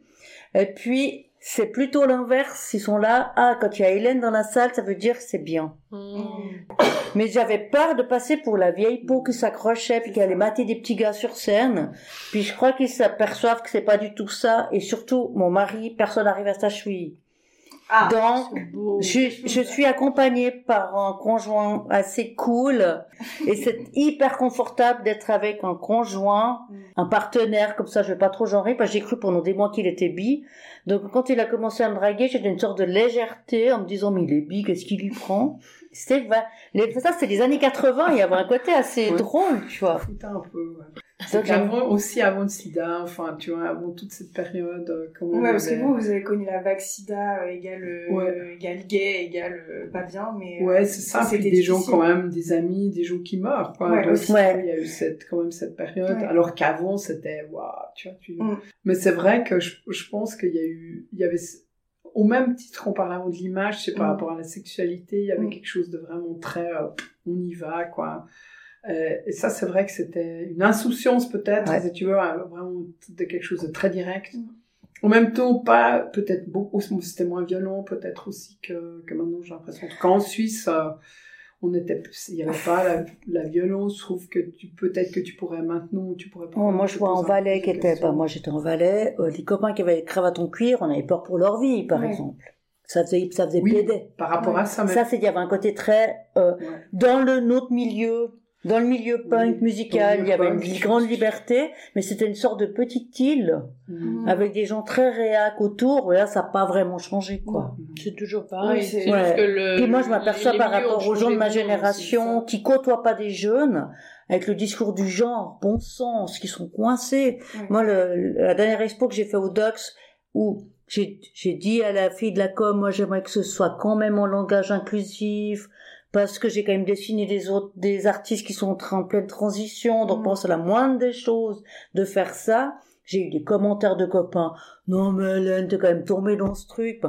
Et puis, c'est plutôt l'inverse. Ils sont là. Ah, quand il y a Hélène dans la salle, ça veut dire que c'est bien. Mais j'avais peur de passer pour la vieille peau qui s'accrochait puis qui allait mater des petits gars sur scène. Puis je crois qu'ils s'aperçoivent que c'est pas du tout ça. Et surtout, mon mari, personne n'arrive à sa cheville. Ah, Donc, je, je suis accompagnée par un conjoint assez cool et c'est hyper confortable d'être avec un conjoint, Mm. un partenaire comme ça. Je vais pas trop genrer parce que j'ai cru pendant des mois qu'il était bi. Donc quand il a commencé à me draguer, j'étais une sorte de légèreté en me disant mais il est bi, qu'est-ce qu'il lui prend? C'était les- ça c'est les années 80, il y avait un côté assez Ouais. drôle, tu vois. foutais un peu. Ouais. Donc, Avant, aussi avant le sida, enfin, tu vois, avant toute cette période, euh, comment Ouais, parce que vous, vous avez connu la vague sida euh, égale, euh, Ouais. égale gay, égale euh, pas bien, mais... euh, Ouais, c'est ça. C'était des gens quand même, des amis, des gens qui meurent. Quoi. Ouais, aussi. Ouais. Il y a eu cette, quand même cette période. Alors qu'avant, c'était, waouh, tu vois, tu... Mm. Mais c'est vrai que je, je pense qu'il y a eu, il y avait, au même titre en parlant de l'image, c'est par Mm. rapport à la sexualité, il y avait Mm. quelque chose de vraiment très, on y va, quoi. Euh, et ça, c'est vrai que c'était une insouciance peut-être, Ouais. si tu veux, euh, vraiment de quelque chose de très direct. En même temps, pas peut-être beaucoup, c'était moins violent, peut-être aussi que, que maintenant, j'ai l'impression. En tout cas, en Suisse, euh, on était, il n'y avait pas la, la violence. Je trouve que tu, peut-être que tu pourrais maintenant, tu pourrais pas. Oh, moi, je vois en Valais qui était, bah, moi j'étais en Valais, euh, les copains qui avaient des cravates en cuir, on avait peur pour leur vie, par Ouais. exemple. Ça faisait, ça faisait Oui. plaider. Par rapport à ça, mais. Ça, c'est, il y avait un côté très, euh, Ouais. dans le notre milieu, dans le milieu punk Oui, musical, il y avait punk. une grande liberté, mais c'était une sorte de petite île, Mm. avec des gens très réac autour, et là, ça n'a pas vraiment changé, quoi. C'est toujours pareil. Oui, c'est- Ouais. juste que le. Puis moi, je m'aperçois par rapport aux gens de ma génération qui côtoient pas des jeunes, avec le discours du genre, bon sens, qui sont coincés. Moi, le, la dernière expo que j'ai fait au Docs, où j'ai j'ai dit à la fille de la com, moi j'aimerais que ce soit quand même en langage inclusif, parce que j'ai quand même dessiné des autres, des artistes qui sont en, pleine transition, donc Mm. bon, c'est la moindre des choses de faire ça. J'ai eu des commentaires de copains. Non, mais Hélène, t'es quand même tombée dans ce truc.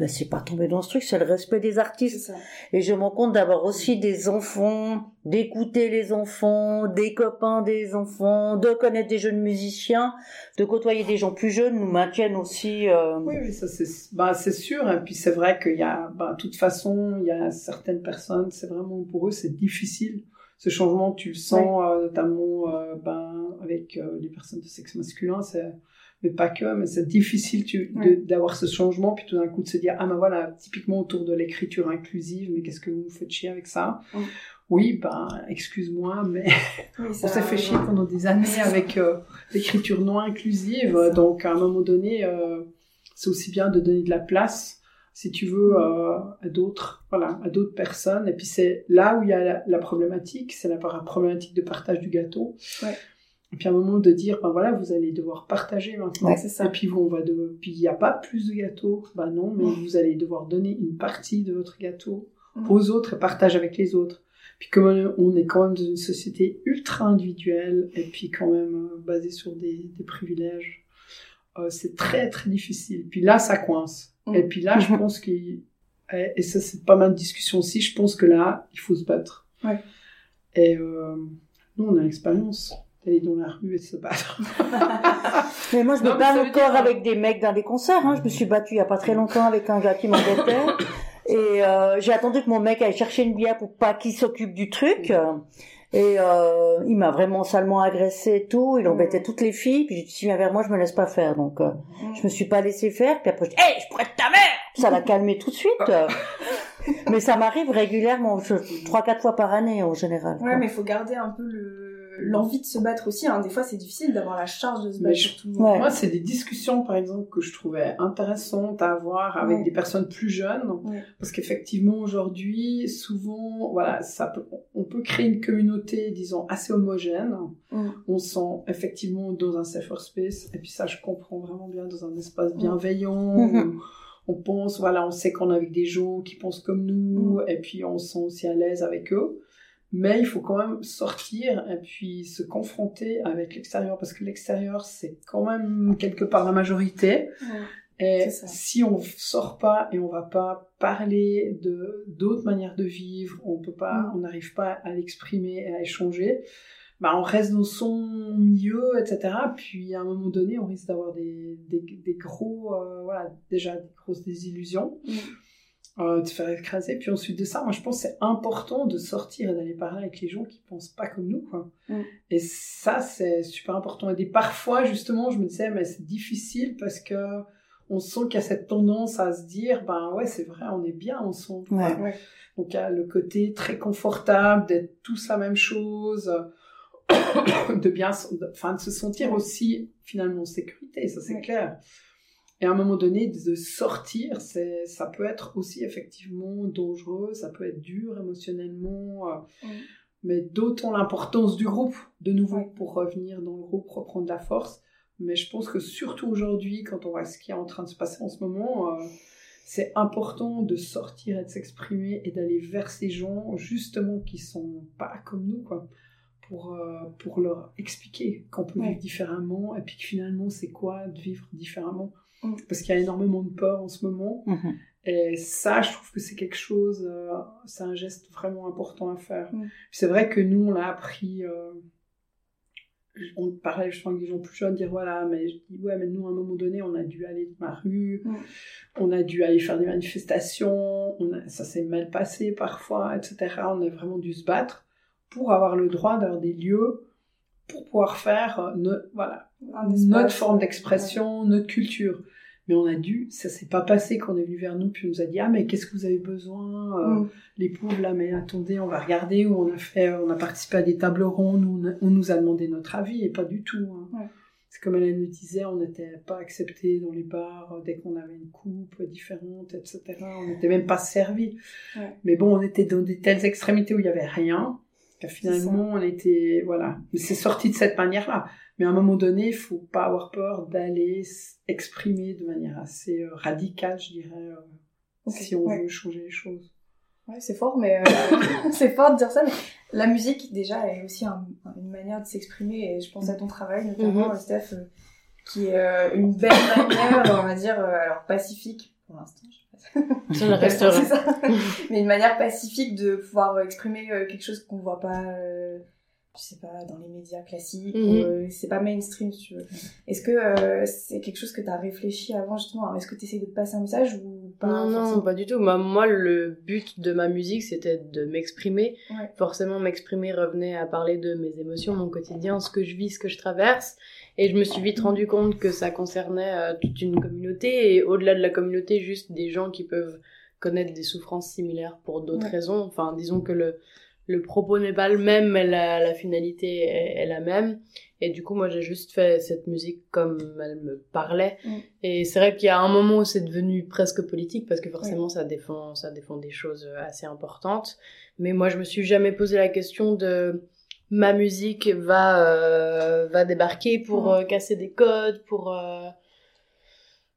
Ben, c'est pas tombé dans ce truc, c'est le respect des artistes. Et je me rends compte d'avoir aussi des enfants, d'écouter les enfants, des copains des enfants, de connaître des jeunes musiciens, de côtoyer des gens plus jeunes nous maintiennent aussi. euh, Oui, oui, ça c'est bah, c'est sûr. Et puis c'est vrai qu'il y a, bah, de toute façon, il y a certaines personnes, c'est vraiment pour eux, c'est difficile. Ce changement, tu le sens, euh, notamment euh, ben, avec euh, les personnes de sexe masculin, c'est mais pas que, mais c'est difficile Ouais. d'avoir ce changement, puis tout d'un coup de se dire, ah ben voilà, typiquement autour de l'écriture inclusive, mais qu'est-ce que vous me faites chier avec ça? Mm. Oui, ben, excuse-moi, mais Oui, on s'est fait chier pendant des années avec euh, l'écriture non inclusive, donc à un moment donné, euh, c'est aussi bien de donner de la place, si tu veux, euh, à d'autres, voilà, à d'autres personnes. Et puis c'est là où il y a la, la problématique, c'est la problématique de partage du gâteau. Ouais. Et puis à un moment de dire, ben voilà, vous allez devoir partager maintenant. Ouais, c'est ça. Et puis on va de, puis il n'y a pas plus de gâteau, ben non, mais vous allez devoir donner une partie de votre gâteau aux autres et partager avec les autres. Puis comme on est quand même dans une société ultra individuelle et puis quand même euh, basée sur des, des privilèges, euh, c'est très très difficile. Puis là, ça coince. Et puis là, je pense qu'il et, ça c'est pas mal de discussion aussi. Je pense que là, il faut se battre. Et euh, Nous, on a l'expérience d'aller dans la rue et de se battre. Mais moi, je Non, me bats encore dire- avec des mecs dans des concerts. Hein. Je me suis battue il y a pas très longtemps avec un gars qui m'embêtait. Et euh, j'ai attendu que mon mec aille chercher une bière pour pas qu'il s'occupe du truc. Et euh, il m'a vraiment salement agressé et tout. Il embêtait toutes les filles. Puis j'ai dit, si viens vers moi, je me laisse pas faire. Donc, euh, je me suis pas laissé faire. Puis après, je dis, hey, je pourrais être ta mère Ça l'a calmé tout de suite. Mais ça m'arrive régulièrement, trois, quatre fois par année en général. quoi. Ouais, mais il faut garder un peu le l'envie de se battre aussi. Hein. Des fois, c'est difficile d'avoir la charge de se battre je- sur tout le monde. Ouais. Moi, c'est des discussions, par exemple, que je trouvais intéressantes à avoir avec Ouais. des personnes plus jeunes. Ouais. Parce qu'effectivement, aujourd'hui, souvent, voilà, ça peut, on peut créer une communauté, disons, assez homogène. On se sent effectivement dans un safer space. Et puis ça, je comprends vraiment bien, dans un espace bienveillant. Où On pense, voilà, on sait qu'on est avec des gens qui pensent comme nous. Et puis, on se sent aussi à l'aise avec eux. Mais il faut quand même sortir et puis se confronter avec l'extérieur parce que l'extérieur c'est quand même quelque part la majorité. Ouais. Et si on sort pas et on va pas parler de d'autres manières de vivre, on peut pas, Mm. on n'arrive pas à l'exprimer et à échanger, bah on reste dans son milieu, etc. Puis à un moment donné, on risque d'avoir des, des, des gros, euh, voilà, déjà des grosses désillusions, Mm. Euh, de se faire écraser. Puis ensuite de ça, moi je pense que c'est important de sortir et d'aller parler avec les gens qui pensent pas comme nous, quoi. Mm. Et ça, c'est super important. Et des, parfois, justement, je me disais, mais c'est difficile parce que on sent qu'il y a cette tendance à se dire, ben ouais, c'est vrai, on est bien ensemble. Ouais. Ouais. Donc il y a le côté très confortable d'être tous la même chose, de bien, de- enfin de se sentir aussi finalement en sécurité, ça c'est Ouais. clair. Et à un moment donné, de sortir, c'est, ça peut être aussi effectivement dangereux, ça peut être dur émotionnellement, euh, mais d'autant l'importance du groupe, de nouveau, Ouais. pour revenir dans le groupe, reprendre la force. Mais je pense que surtout aujourd'hui, quand on voit ce qui est en train de se passer en ce moment, euh, c'est important de sortir et de s'exprimer et d'aller vers ces gens, justement, qui sont pas comme nous, quoi. Pour, euh, pour leur expliquer qu'on peut Ouais. vivre différemment et puis que finalement, c'est quoi de vivre différemment. Mm. Parce qu'il y a énormément de peur en ce moment. Mhm. Et ça, je trouve que c'est quelque chose, euh, c'est un geste vraiment important à faire. Mm. C'est vrai que nous, on l'a appris, euh, on parlait justement avec des gens plus jeunes, dire voilà, mais je dis ouais, mais nous, à un moment donné, on a dû aller dans la rue, Mm. on a dû aller faire des manifestations, on a- ça s'est mal passé parfois, etc. On a vraiment dû se battre pour avoir le droit d'avoir des lieux pour pouvoir faire euh, voilà, notre forme d'expression, notre culture. Mais on a dû, ça s'est pas passé qu'on est venu vers nous puis on nous a dit ah mais qu'est-ce que vous avez besoin euh, Mm. les pauvres là mais attendez on va regarder où on a fait on a participé à des tables rondes où on, a- on nous a demandé notre avis et pas du tout. hein. Ouais. C'est comme Hélène le disait on n'était pas accepté dans les bars euh, dès qu'on avait une coupe différente etc. On n'était même pas servi. Ouais. Mais bon on était dans des telles extrémités où il y avait rien. Que Finalement, on était, voilà. Mais c'est sorti de cette manière-là. Mais à un moment donné, il faut pas avoir peur d'aller s'exprimer de manière assez euh, radicale, je dirais, euh, si on ouais. veut changer les choses. Ouais, c'est fort, mais euh, c'est fort de dire ça. Mais la musique, déjà, est aussi un- une manière de s'exprimer. Et je pense à ton travail, notamment, euh, Steph, euh, qui est euh, une belle manière, on va dire, alors pacifique pour l'instant. je sais pas. Ça le ça. mais une manière pacifique de pouvoir exprimer euh, quelque chose qu'on voit pas, euh, je sais pas, dans les médias classiques. Euh, c'est pas mainstream, si tu veux. Est-ce que euh, c'est quelque chose que tu as réfléchi avant, justement? Est-ce que tu essaies de passer un message ou pas non, non, pas du tout. Moi, moi, le but de ma musique, c'était de m'exprimer. Ouais. Forcément, m'exprimer revenait à parler de mes émotions, mon quotidien, ce que je vis, ce que je traverse. Et je me suis vite rendu compte que ça concernait euh, toute une communauté. Et au-delà de la communauté, juste des gens qui peuvent connaître des souffrances similaires pour d'autres Ouais. raisons. Enfin, disons que le, le propos n'est pas le même, mais la, la finalité est, est la même. Et du coup, moi, j'ai juste fait cette musique comme elle me parlait. Mm. Et c'est vrai qu'il y a un moment où c'est devenu presque politique, parce que forcément, ça défend, ça défend des choses assez importantes. Mais moi, je me suis jamais posé la question de ma musique va euh, va débarquer pour Mm. euh, casser des codes, pour euh,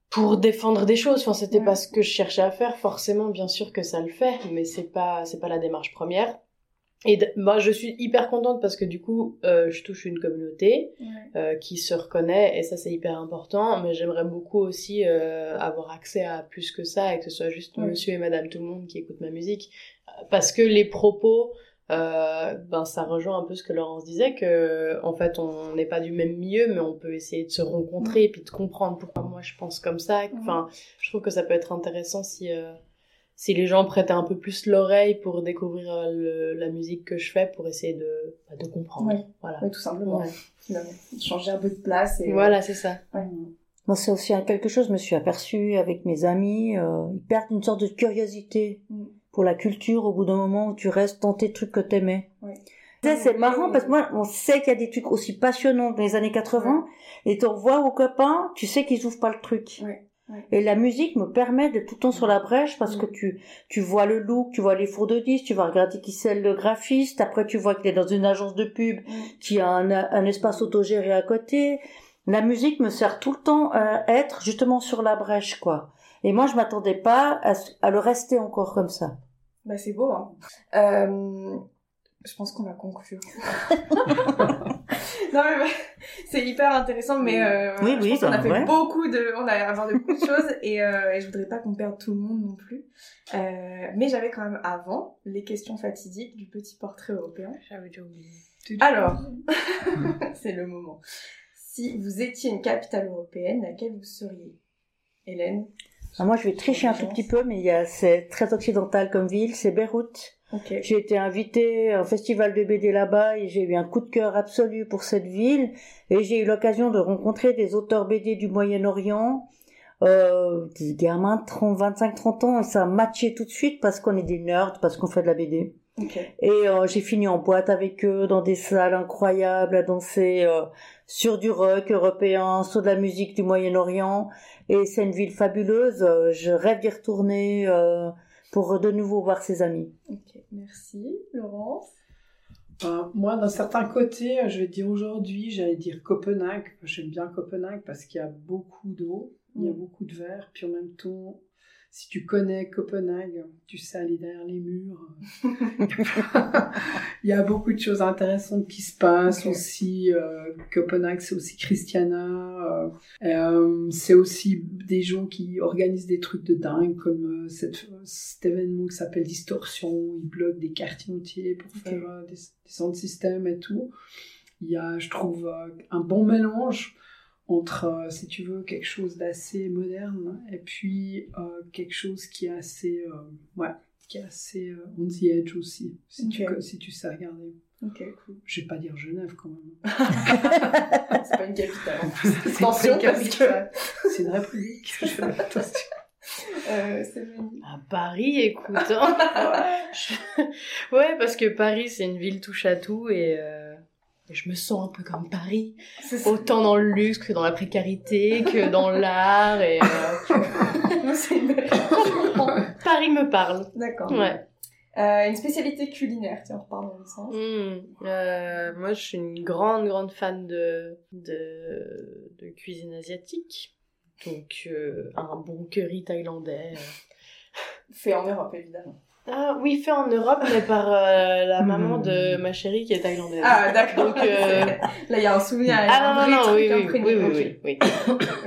pour défendre des choses. Enfin, c'était Ouais. pas ce que je cherchais à faire. Forcément, bien sûr que ça le fait, mais c'est pas c'est pas la démarche première. Et moi, je suis hyper contente parce que du coup, euh, je touche une communauté Ouais. euh, qui se reconnaît et ça c'est hyper important. Mais j'aimerais beaucoup aussi euh, avoir accès à plus que ça et que ce soit juste Ouais. Monsieur et Madame tout le monde qui écoutent ma musique, Euh, parce que les propos euh, ben ça rejoint un peu ce que Laurence disait que en fait on n'est pas du même milieu mais on peut essayer de se rencontrer et puis de comprendre pourquoi moi je pense comme ça enfin je trouve que ça peut être intéressant si euh, si les gens prêtaient un peu plus l'oreille pour découvrir euh, le, la musique que je fais pour essayer de bah, de comprendre Ouais. voilà Ouais, tout simplement. Ouais. Changer un peu de place et. voilà c'est ça Ouais. Moi, c'est aussi quelque chose, je me suis aperçue avec mes amis, euh, ils perdent une sorte de curiosité Mm. pour la culture au bout d'un moment où tu restes dans tes trucs que t'aimais. Ouais. Tu sais, c'est Oui, marrant oui, parce que oui. moi, on sait qu'il y a des trucs aussi passionnants dans les années 80 et t'en vois aux copains, tu sais qu'ils ouvrent pas le truc. Ouais. Et la musique me permet d'être tout le temps sur la brèche parce Mm. que tu, tu vois le look, tu vois les fours de disques, tu vas regarder qui c'est le graphiste, après tu vois qu'il est dans une agence de pub qui a un, un espace autogéré à côté. La musique me sert tout le temps à être justement sur la brèche, quoi. Et moi, je m'attendais pas à le rester encore comme ça. Bah, c'est beau, hein. Euh, je pense qu'on va conclure. non, mais bah, c'est hyper intéressant, mais euh, Oui, je oui, pense qu'on a bah, fait ouais. beaucoup de, on a abordé beaucoup de choses et, euh, et je voudrais pas qu'on perde tout le monde non plus. Euh, mais j'avais quand même avant les questions fatidiques du petit portrait européen. j'avais déjà oublié Alors, c'est le moment. Si vous étiez une capitale européenne, laquelle vous seriez? Hélène? Alors moi, je vais tricher un tout petit peu, mais il y a, c'est très occidental comme ville, c'est Beyrouth. J'ai été invitée à un festival de BD là-bas et j'ai eu un coup de cœur absolu pour cette ville. Et j'ai eu l'occasion de rencontrer des auteurs BD du Moyen-Orient, euh, des gamins de 30, 25, 30 ans, et ça a matché tout de suite parce qu'on est des nerds, parce qu'on fait de la BD. Et euh, j'ai fini en boîte avec eux, dans des salles incroyables, à danser euh, sur du rock européen, sur de la musique du Moyen-Orient. Et c'est une ville fabuleuse. euh, Je rêve d'y retourner euh, pour de nouveau voir ses amis. Ok. Merci, Laurence. Euh, moi, d'un certain côté, je vais dire aujourd'hui, j'allais dire Copenhague. J'aime bien Copenhague parce qu'il y a beaucoup d'eau, il y a Mm. beaucoup de verre, puis en même temps, si tu connais Copenhague, tu sais aller derrière les murs. il y a beaucoup de choses intéressantes qui se passent aussi. euh, Copenhague, c'est aussi Christiana. euh, euh, c'est aussi des gens qui organisent des trucs de dingue, comme euh, cette, cet événement qui s'appelle Distorsion. Ils bloquent des quartiers entiers pour faire des, des sound systems et tout. Il y a, je trouve, un bon mélange entre, euh, si tu veux, quelque chose d'assez moderne et puis euh, quelque chose qui est assez, euh, ouais, qui est assez euh, on the edge aussi, si, tu, si tu sais regarder. Ok, cool. Je vais pas dire Genève quand même. C'est pas une capitale en plus. C'est Attention une parce que. capitale. C'est une république. Je fais attention. Euh. À Paris, écoute. hein. Ouais, parce que Paris, c'est une ville touche à tout et, euh, et je me sens un peu comme Paris. Autant dans le luxe que dans la précarité, que dans l'art. Et euh, une Paris me parle. D'accord. Ouais. Euh, une spécialité culinaire, tiens, on repart dans le sens. Hmm, euh, moi, je suis une grande, grande fan de, de, de cuisine asiatique. Donc, un bon curry thaïlandais. Fait en Europe, évidemment. Ah oui, fait en Europe, mais par euh, la maman de ma chérie qui est thaïlandaise. Ah, d'accord. Donc, euh, Là, il y a un souvenir. Ah un non, non, non, oui, oui, oui, oui, oui, oui.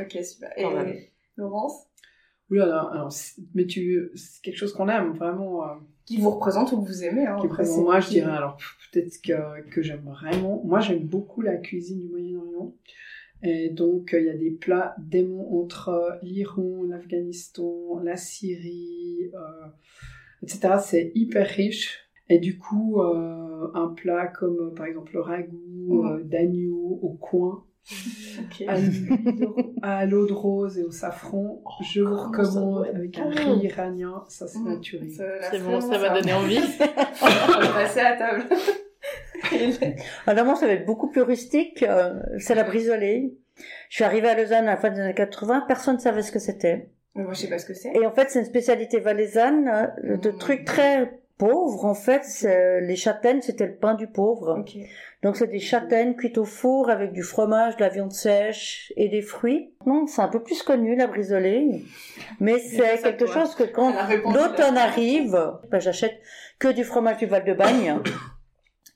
Ok, super. Quand même. Et Laurence? Oui, alors, mais tu, c'est quelque chose qu'on aime vraiment. euh, Qui vous représente ou que vous aimez. Hein, qui après, moi, je dirais alors peut-être que, que j'aime vraiment. Moi, j'aime beaucoup la cuisine du Moyen-Orient. Et donc, euh, il y a des plats démons entre euh, l'Iran, l'Afghanistan, la Syrie, euh, etc. C'est hyper riche. Et du coup, euh, un plat comme euh, par exemple le ragoût Mhm. euh, d'agneau au coin, à l'eau de rose et au safran, je vous recommande avec un bon. riz iranien, ça c'est a l'air C'est bon, ça m'a donné envie. On va passer à table. Alors moi, ça va être beaucoup plus rustique. euh, c'est la brisolée. Je suis arrivée à Lausanne à la fin des années 80. Personne ne savait ce que c'était. Moi, je sais pas ce que c'est. Et en fait, c'est une spécialité valaisanne euh, de Mm. trucs très pauvres. En fait, c'est- les châtaignes, c'était le pain du pauvre. Donc c'est des châtaignes cuites au four avec du fromage, de la viande sèche et des fruits. Non, c'est un peu plus connu la brisolée, mais c'est quelque chose que quand l'automne arrive, ben, j'achète que du fromage du Val de Bagne.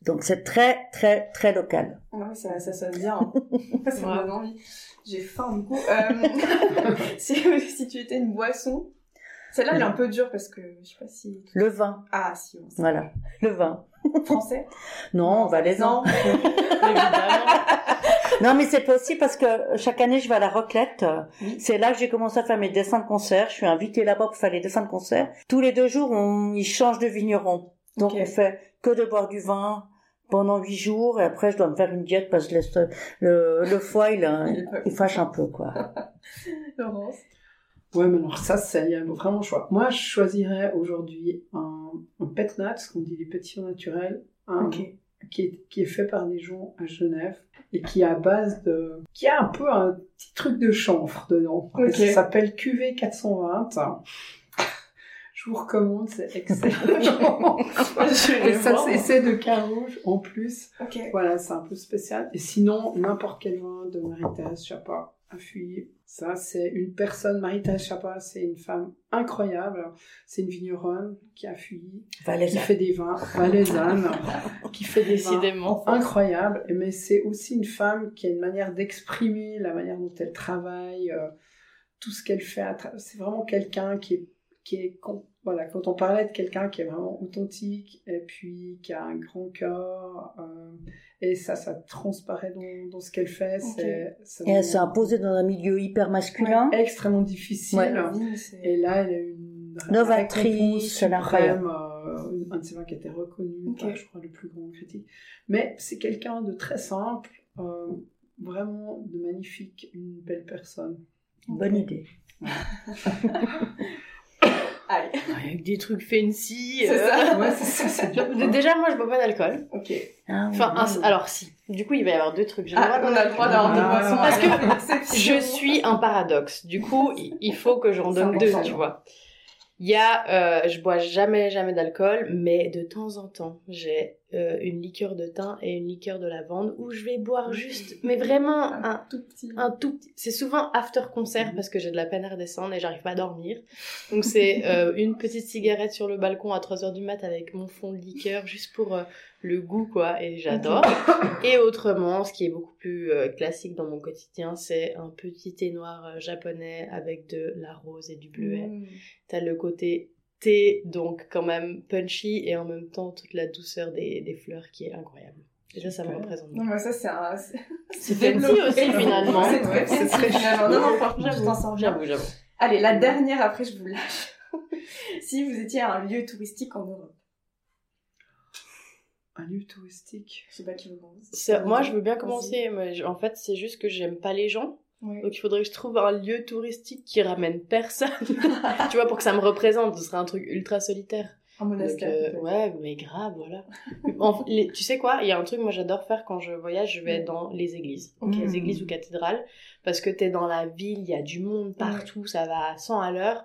Donc c'est très très très local. Ouais, ça, ça sonne bien. ça me donne envie. J'ai faim du coup. Euh, si, tu étais une boisson, Celle-là, elle est un peu dure parce que je sais pas si. Le vin. Ah, si, on sait. Voilà, le vin. Français? Non, valaisan. Non. Évidemment. Non, mais c'est possible parce que chaque année, je vais à la Roclette. Oui. C'est là que j'ai commencé à faire mes dessins de concert. Je suis invitée là-bas pour faire les dessins de concert. Tous les deux jours, on, ils changent de vigneron. Donc, Ok. on fait que de boire du vin pendant huit jours. Et après, je dois me faire une diète parce que le, le foie, il, fâche un peu, quoi. Laurence Ouais, mais alors ça, c'est il y a vraiment choix. Moi, je choisirais aujourd'hui un, un pet nat, ce qu'on dit les pétillants naturels, un- qui, est, qui est fait par des gens à Genève et qui est à base de... qui a un peu un petit truc de chanvre dedans. Ok. Ça s'appelle QV 420. Je vous recommande, c'est excellent. Et ça, c'est de cas rouge en plus. Ok. Voilà, c'est un peu spécial. Et sinon, n'importe quel vin de Marie-Thérèse Chapa à Fuyer. Ça, c'est une personne, Marie-Thérèse Chapa, c'est une femme incroyable. C'est une vigneronne qui a fui, qui Valaisan. fait des vins valaisannes, qui fait des vins Décidément. incroyables. Mais c'est aussi une femme qui a une manière d'exprimer la manière dont elle travaille, euh, tout ce qu'elle fait. C'est vraiment quelqu'un qui est, qui est, voilà, quand on parlait de quelqu'un qui est vraiment authentique et puis qui a un grand cœur, euh, et ça, ça transparaît dans, dans ce qu'elle fait. C'est Et elle s'est imposée dans un milieu hyper masculin. extrêmement difficile. Ouais. La Et là, elle a une Novatrice, incroyable. suprême, euh, un de ses vins qui a été reconnu par, je crois, le plus grand critique. Mais c'est quelqu'un de très simple, euh, vraiment de magnifique, une belle personne. Bonne idée. Allez. Avec des trucs fancy. C'est ça. Ouais, c'est ça, c'est dur. D- Déjà, moi, je bois pas d'alcool. Ok. Ah, oui. Enfin, un- alors si. Du coup, il va y avoir deux trucs. J'ai le droit Ah, on a le droit d'avoir deux Ah, boissons. parce que. Je suis un paradoxe. Du coup, il il faut que j'en C'est donne deux, important. tu vois. Il y a, euh, je bois jamais, jamais d'alcool, mais de temps en temps, j'ai euh, une liqueur de thym et une liqueur de lavande où je vais boire juste, mais vraiment un, tout petit. un tout petit. C'est souvent after concert parce que j'ai de la peine à redescendre et j'arrive pas à dormir. Donc c'est euh, une petite cigarette sur le balcon à 3 heures du mat avec mon fond de liqueur juste pour euh, le goût quoi et j'adore. Et autrement, ce qui est beaucoup plus classique dans mon quotidien, c'est un petit thé noir japonais avec de la rose et du bleuet. Mm. T'as le côté thé, donc quand même punchy, et en même temps toute la douceur des, des fleurs qui est incroyable. Et ça, ça me représente Non, mais ça, c'est un. C'est fancy aussi, finalement. C'est très finalement. Non, non, franchement, je t'en sors bien. J'avoue, j'avoue. Allez, la dernière, après, je vous lâche. si vous étiez à un lieu touristique en Europe, Un lieu touristique. je sais pas qui vous commence. C'est- Moi, je veux bien commencer, mais je- en fait, c'est juste que j'aime pas les gens. Donc, il faudrait que je trouve un lieu touristique qui ramène personne. tu vois, pour que ça me représente, ce serait un truc ultra solitaire. Un Donc, monastère. euh, ouais, mais grave, voilà. En- les- tu sais quoi Il y a un truc, moi, j'adore faire quand je voyage, je vais dans les églises. Les églises ou cathédrales. Parce que t'es dans la ville, il y a du monde partout, ça va à 100 à l'heure.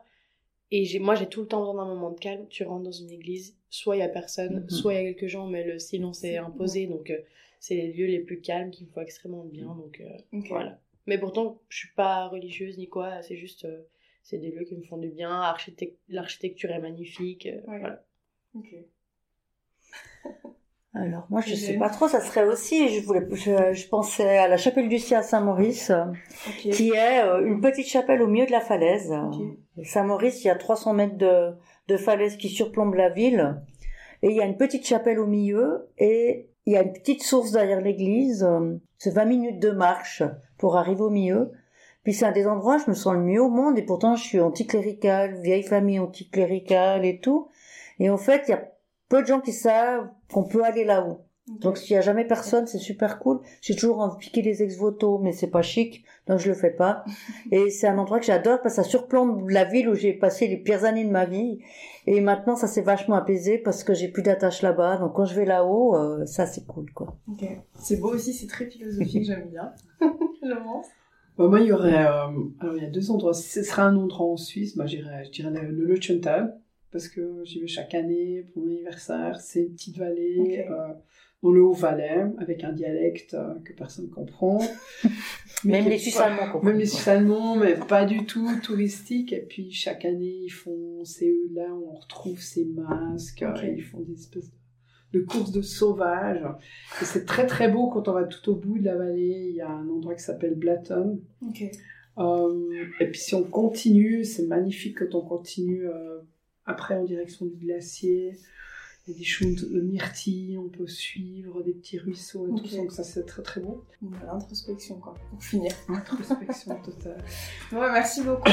Et moi, j'ai tout le temps besoin d'un moment de calme. Tu rentres dans une église, soit il y a personne, Mhm. soit il y a quelques gens, mais le silence est imposé. Donc, euh, c'est les lieux les plus calmes qui me font extrêmement bien. Donc, euh, voilà. Mais pourtant, je suis pas religieuse ni quoi. C'est juste, euh, c'est des lieux qui me font du bien. Architect- L'architecture est magnifique. euh, Ouais. Voilà. Ok. Alors, moi, je Et sais pas trop, ça serait aussi, je voulais, je, je pensais à la chapelle du Ciel à Saint-Maurice, euh, qui est euh, une petite chapelle au milieu de la falaise. Saint-Maurice, il y a 300 mètres de, de falaise qui surplombe la ville. Et il y a une petite chapelle au milieu et il y a une petite source derrière l'église. euh, C'est 20 minutes de marche pour arriver au milieu. Puis c'est un des endroits où je me sens le mieux au monde et pourtant je suis anticléricale, vieille famille anticléricale et tout. Et en fait, il y a peu de gens qui savent qu'on peut aller là-haut. Donc s'il y a jamais personne, c'est super cool. J'ai toujours envie de piquer les ex-voto, mais c'est pas chic, donc je le fais pas. Et c'est un endroit que j'adore parce que ça surplombe la ville où j'ai passé les pires années de ma vie. Et maintenant, ça s'est vachement apaisé parce que j'ai plus d'attache là-bas. Donc quand je vais là-haut, euh, ça c'est cool, quoi. C'est beau aussi, c'est très philosophique, j'aime bien. Laurence Bah, moi, il y aurait. euh, alors, il y a deux endroits. Si ce serait un endroit en Suisse, bah, j'irais, je dirais le, le parce que j'y vais chaque année pour mon anniversaire. C'est une petite vallée euh, dans le Haut-Valais, avec un dialecte euh, que personne comprend. Mais Même les Suisses allemands. Même les Suisses allemands, mais pas du tout touristique. Et puis, chaque année, ils font. C'est eux là où on retrouve ces masques. Ok. euh, Ils font des espèces de, courses de sauvages. Et c'est très très beau quand on va tout au bout de la vallée. Il y a un endroit qui s'appelle Blaton Ok. Euh, et puis si on continue, c'est magnifique quand on continue euh, après en direction du glacier. Il y a des choses de myrtilles, on peut suivre des petits ruisseaux et tout, donc ça c'est très très beau. Voilà, L'introspection, quoi, pour finir. Introspection totale. Ouais, merci beaucoup.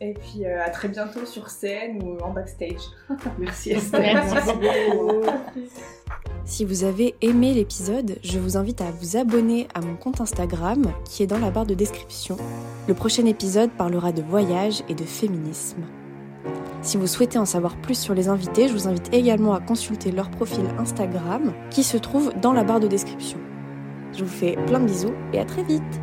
Et puis euh, à très bientôt sur scène ou en backstage. Merci Esther. Merci beaucoup. Si vous avez aimé l'épisode, je vous invite à vous abonner à mon compte Instagram qui est dans la barre de description. Le prochain épisode parlera de voyage et de féminisme. Si vous souhaitez en savoir plus sur les invités, je vous invite également à consulter leur profil Instagram qui se trouve dans la barre de description. Je vous fais plein de bisous et à très vite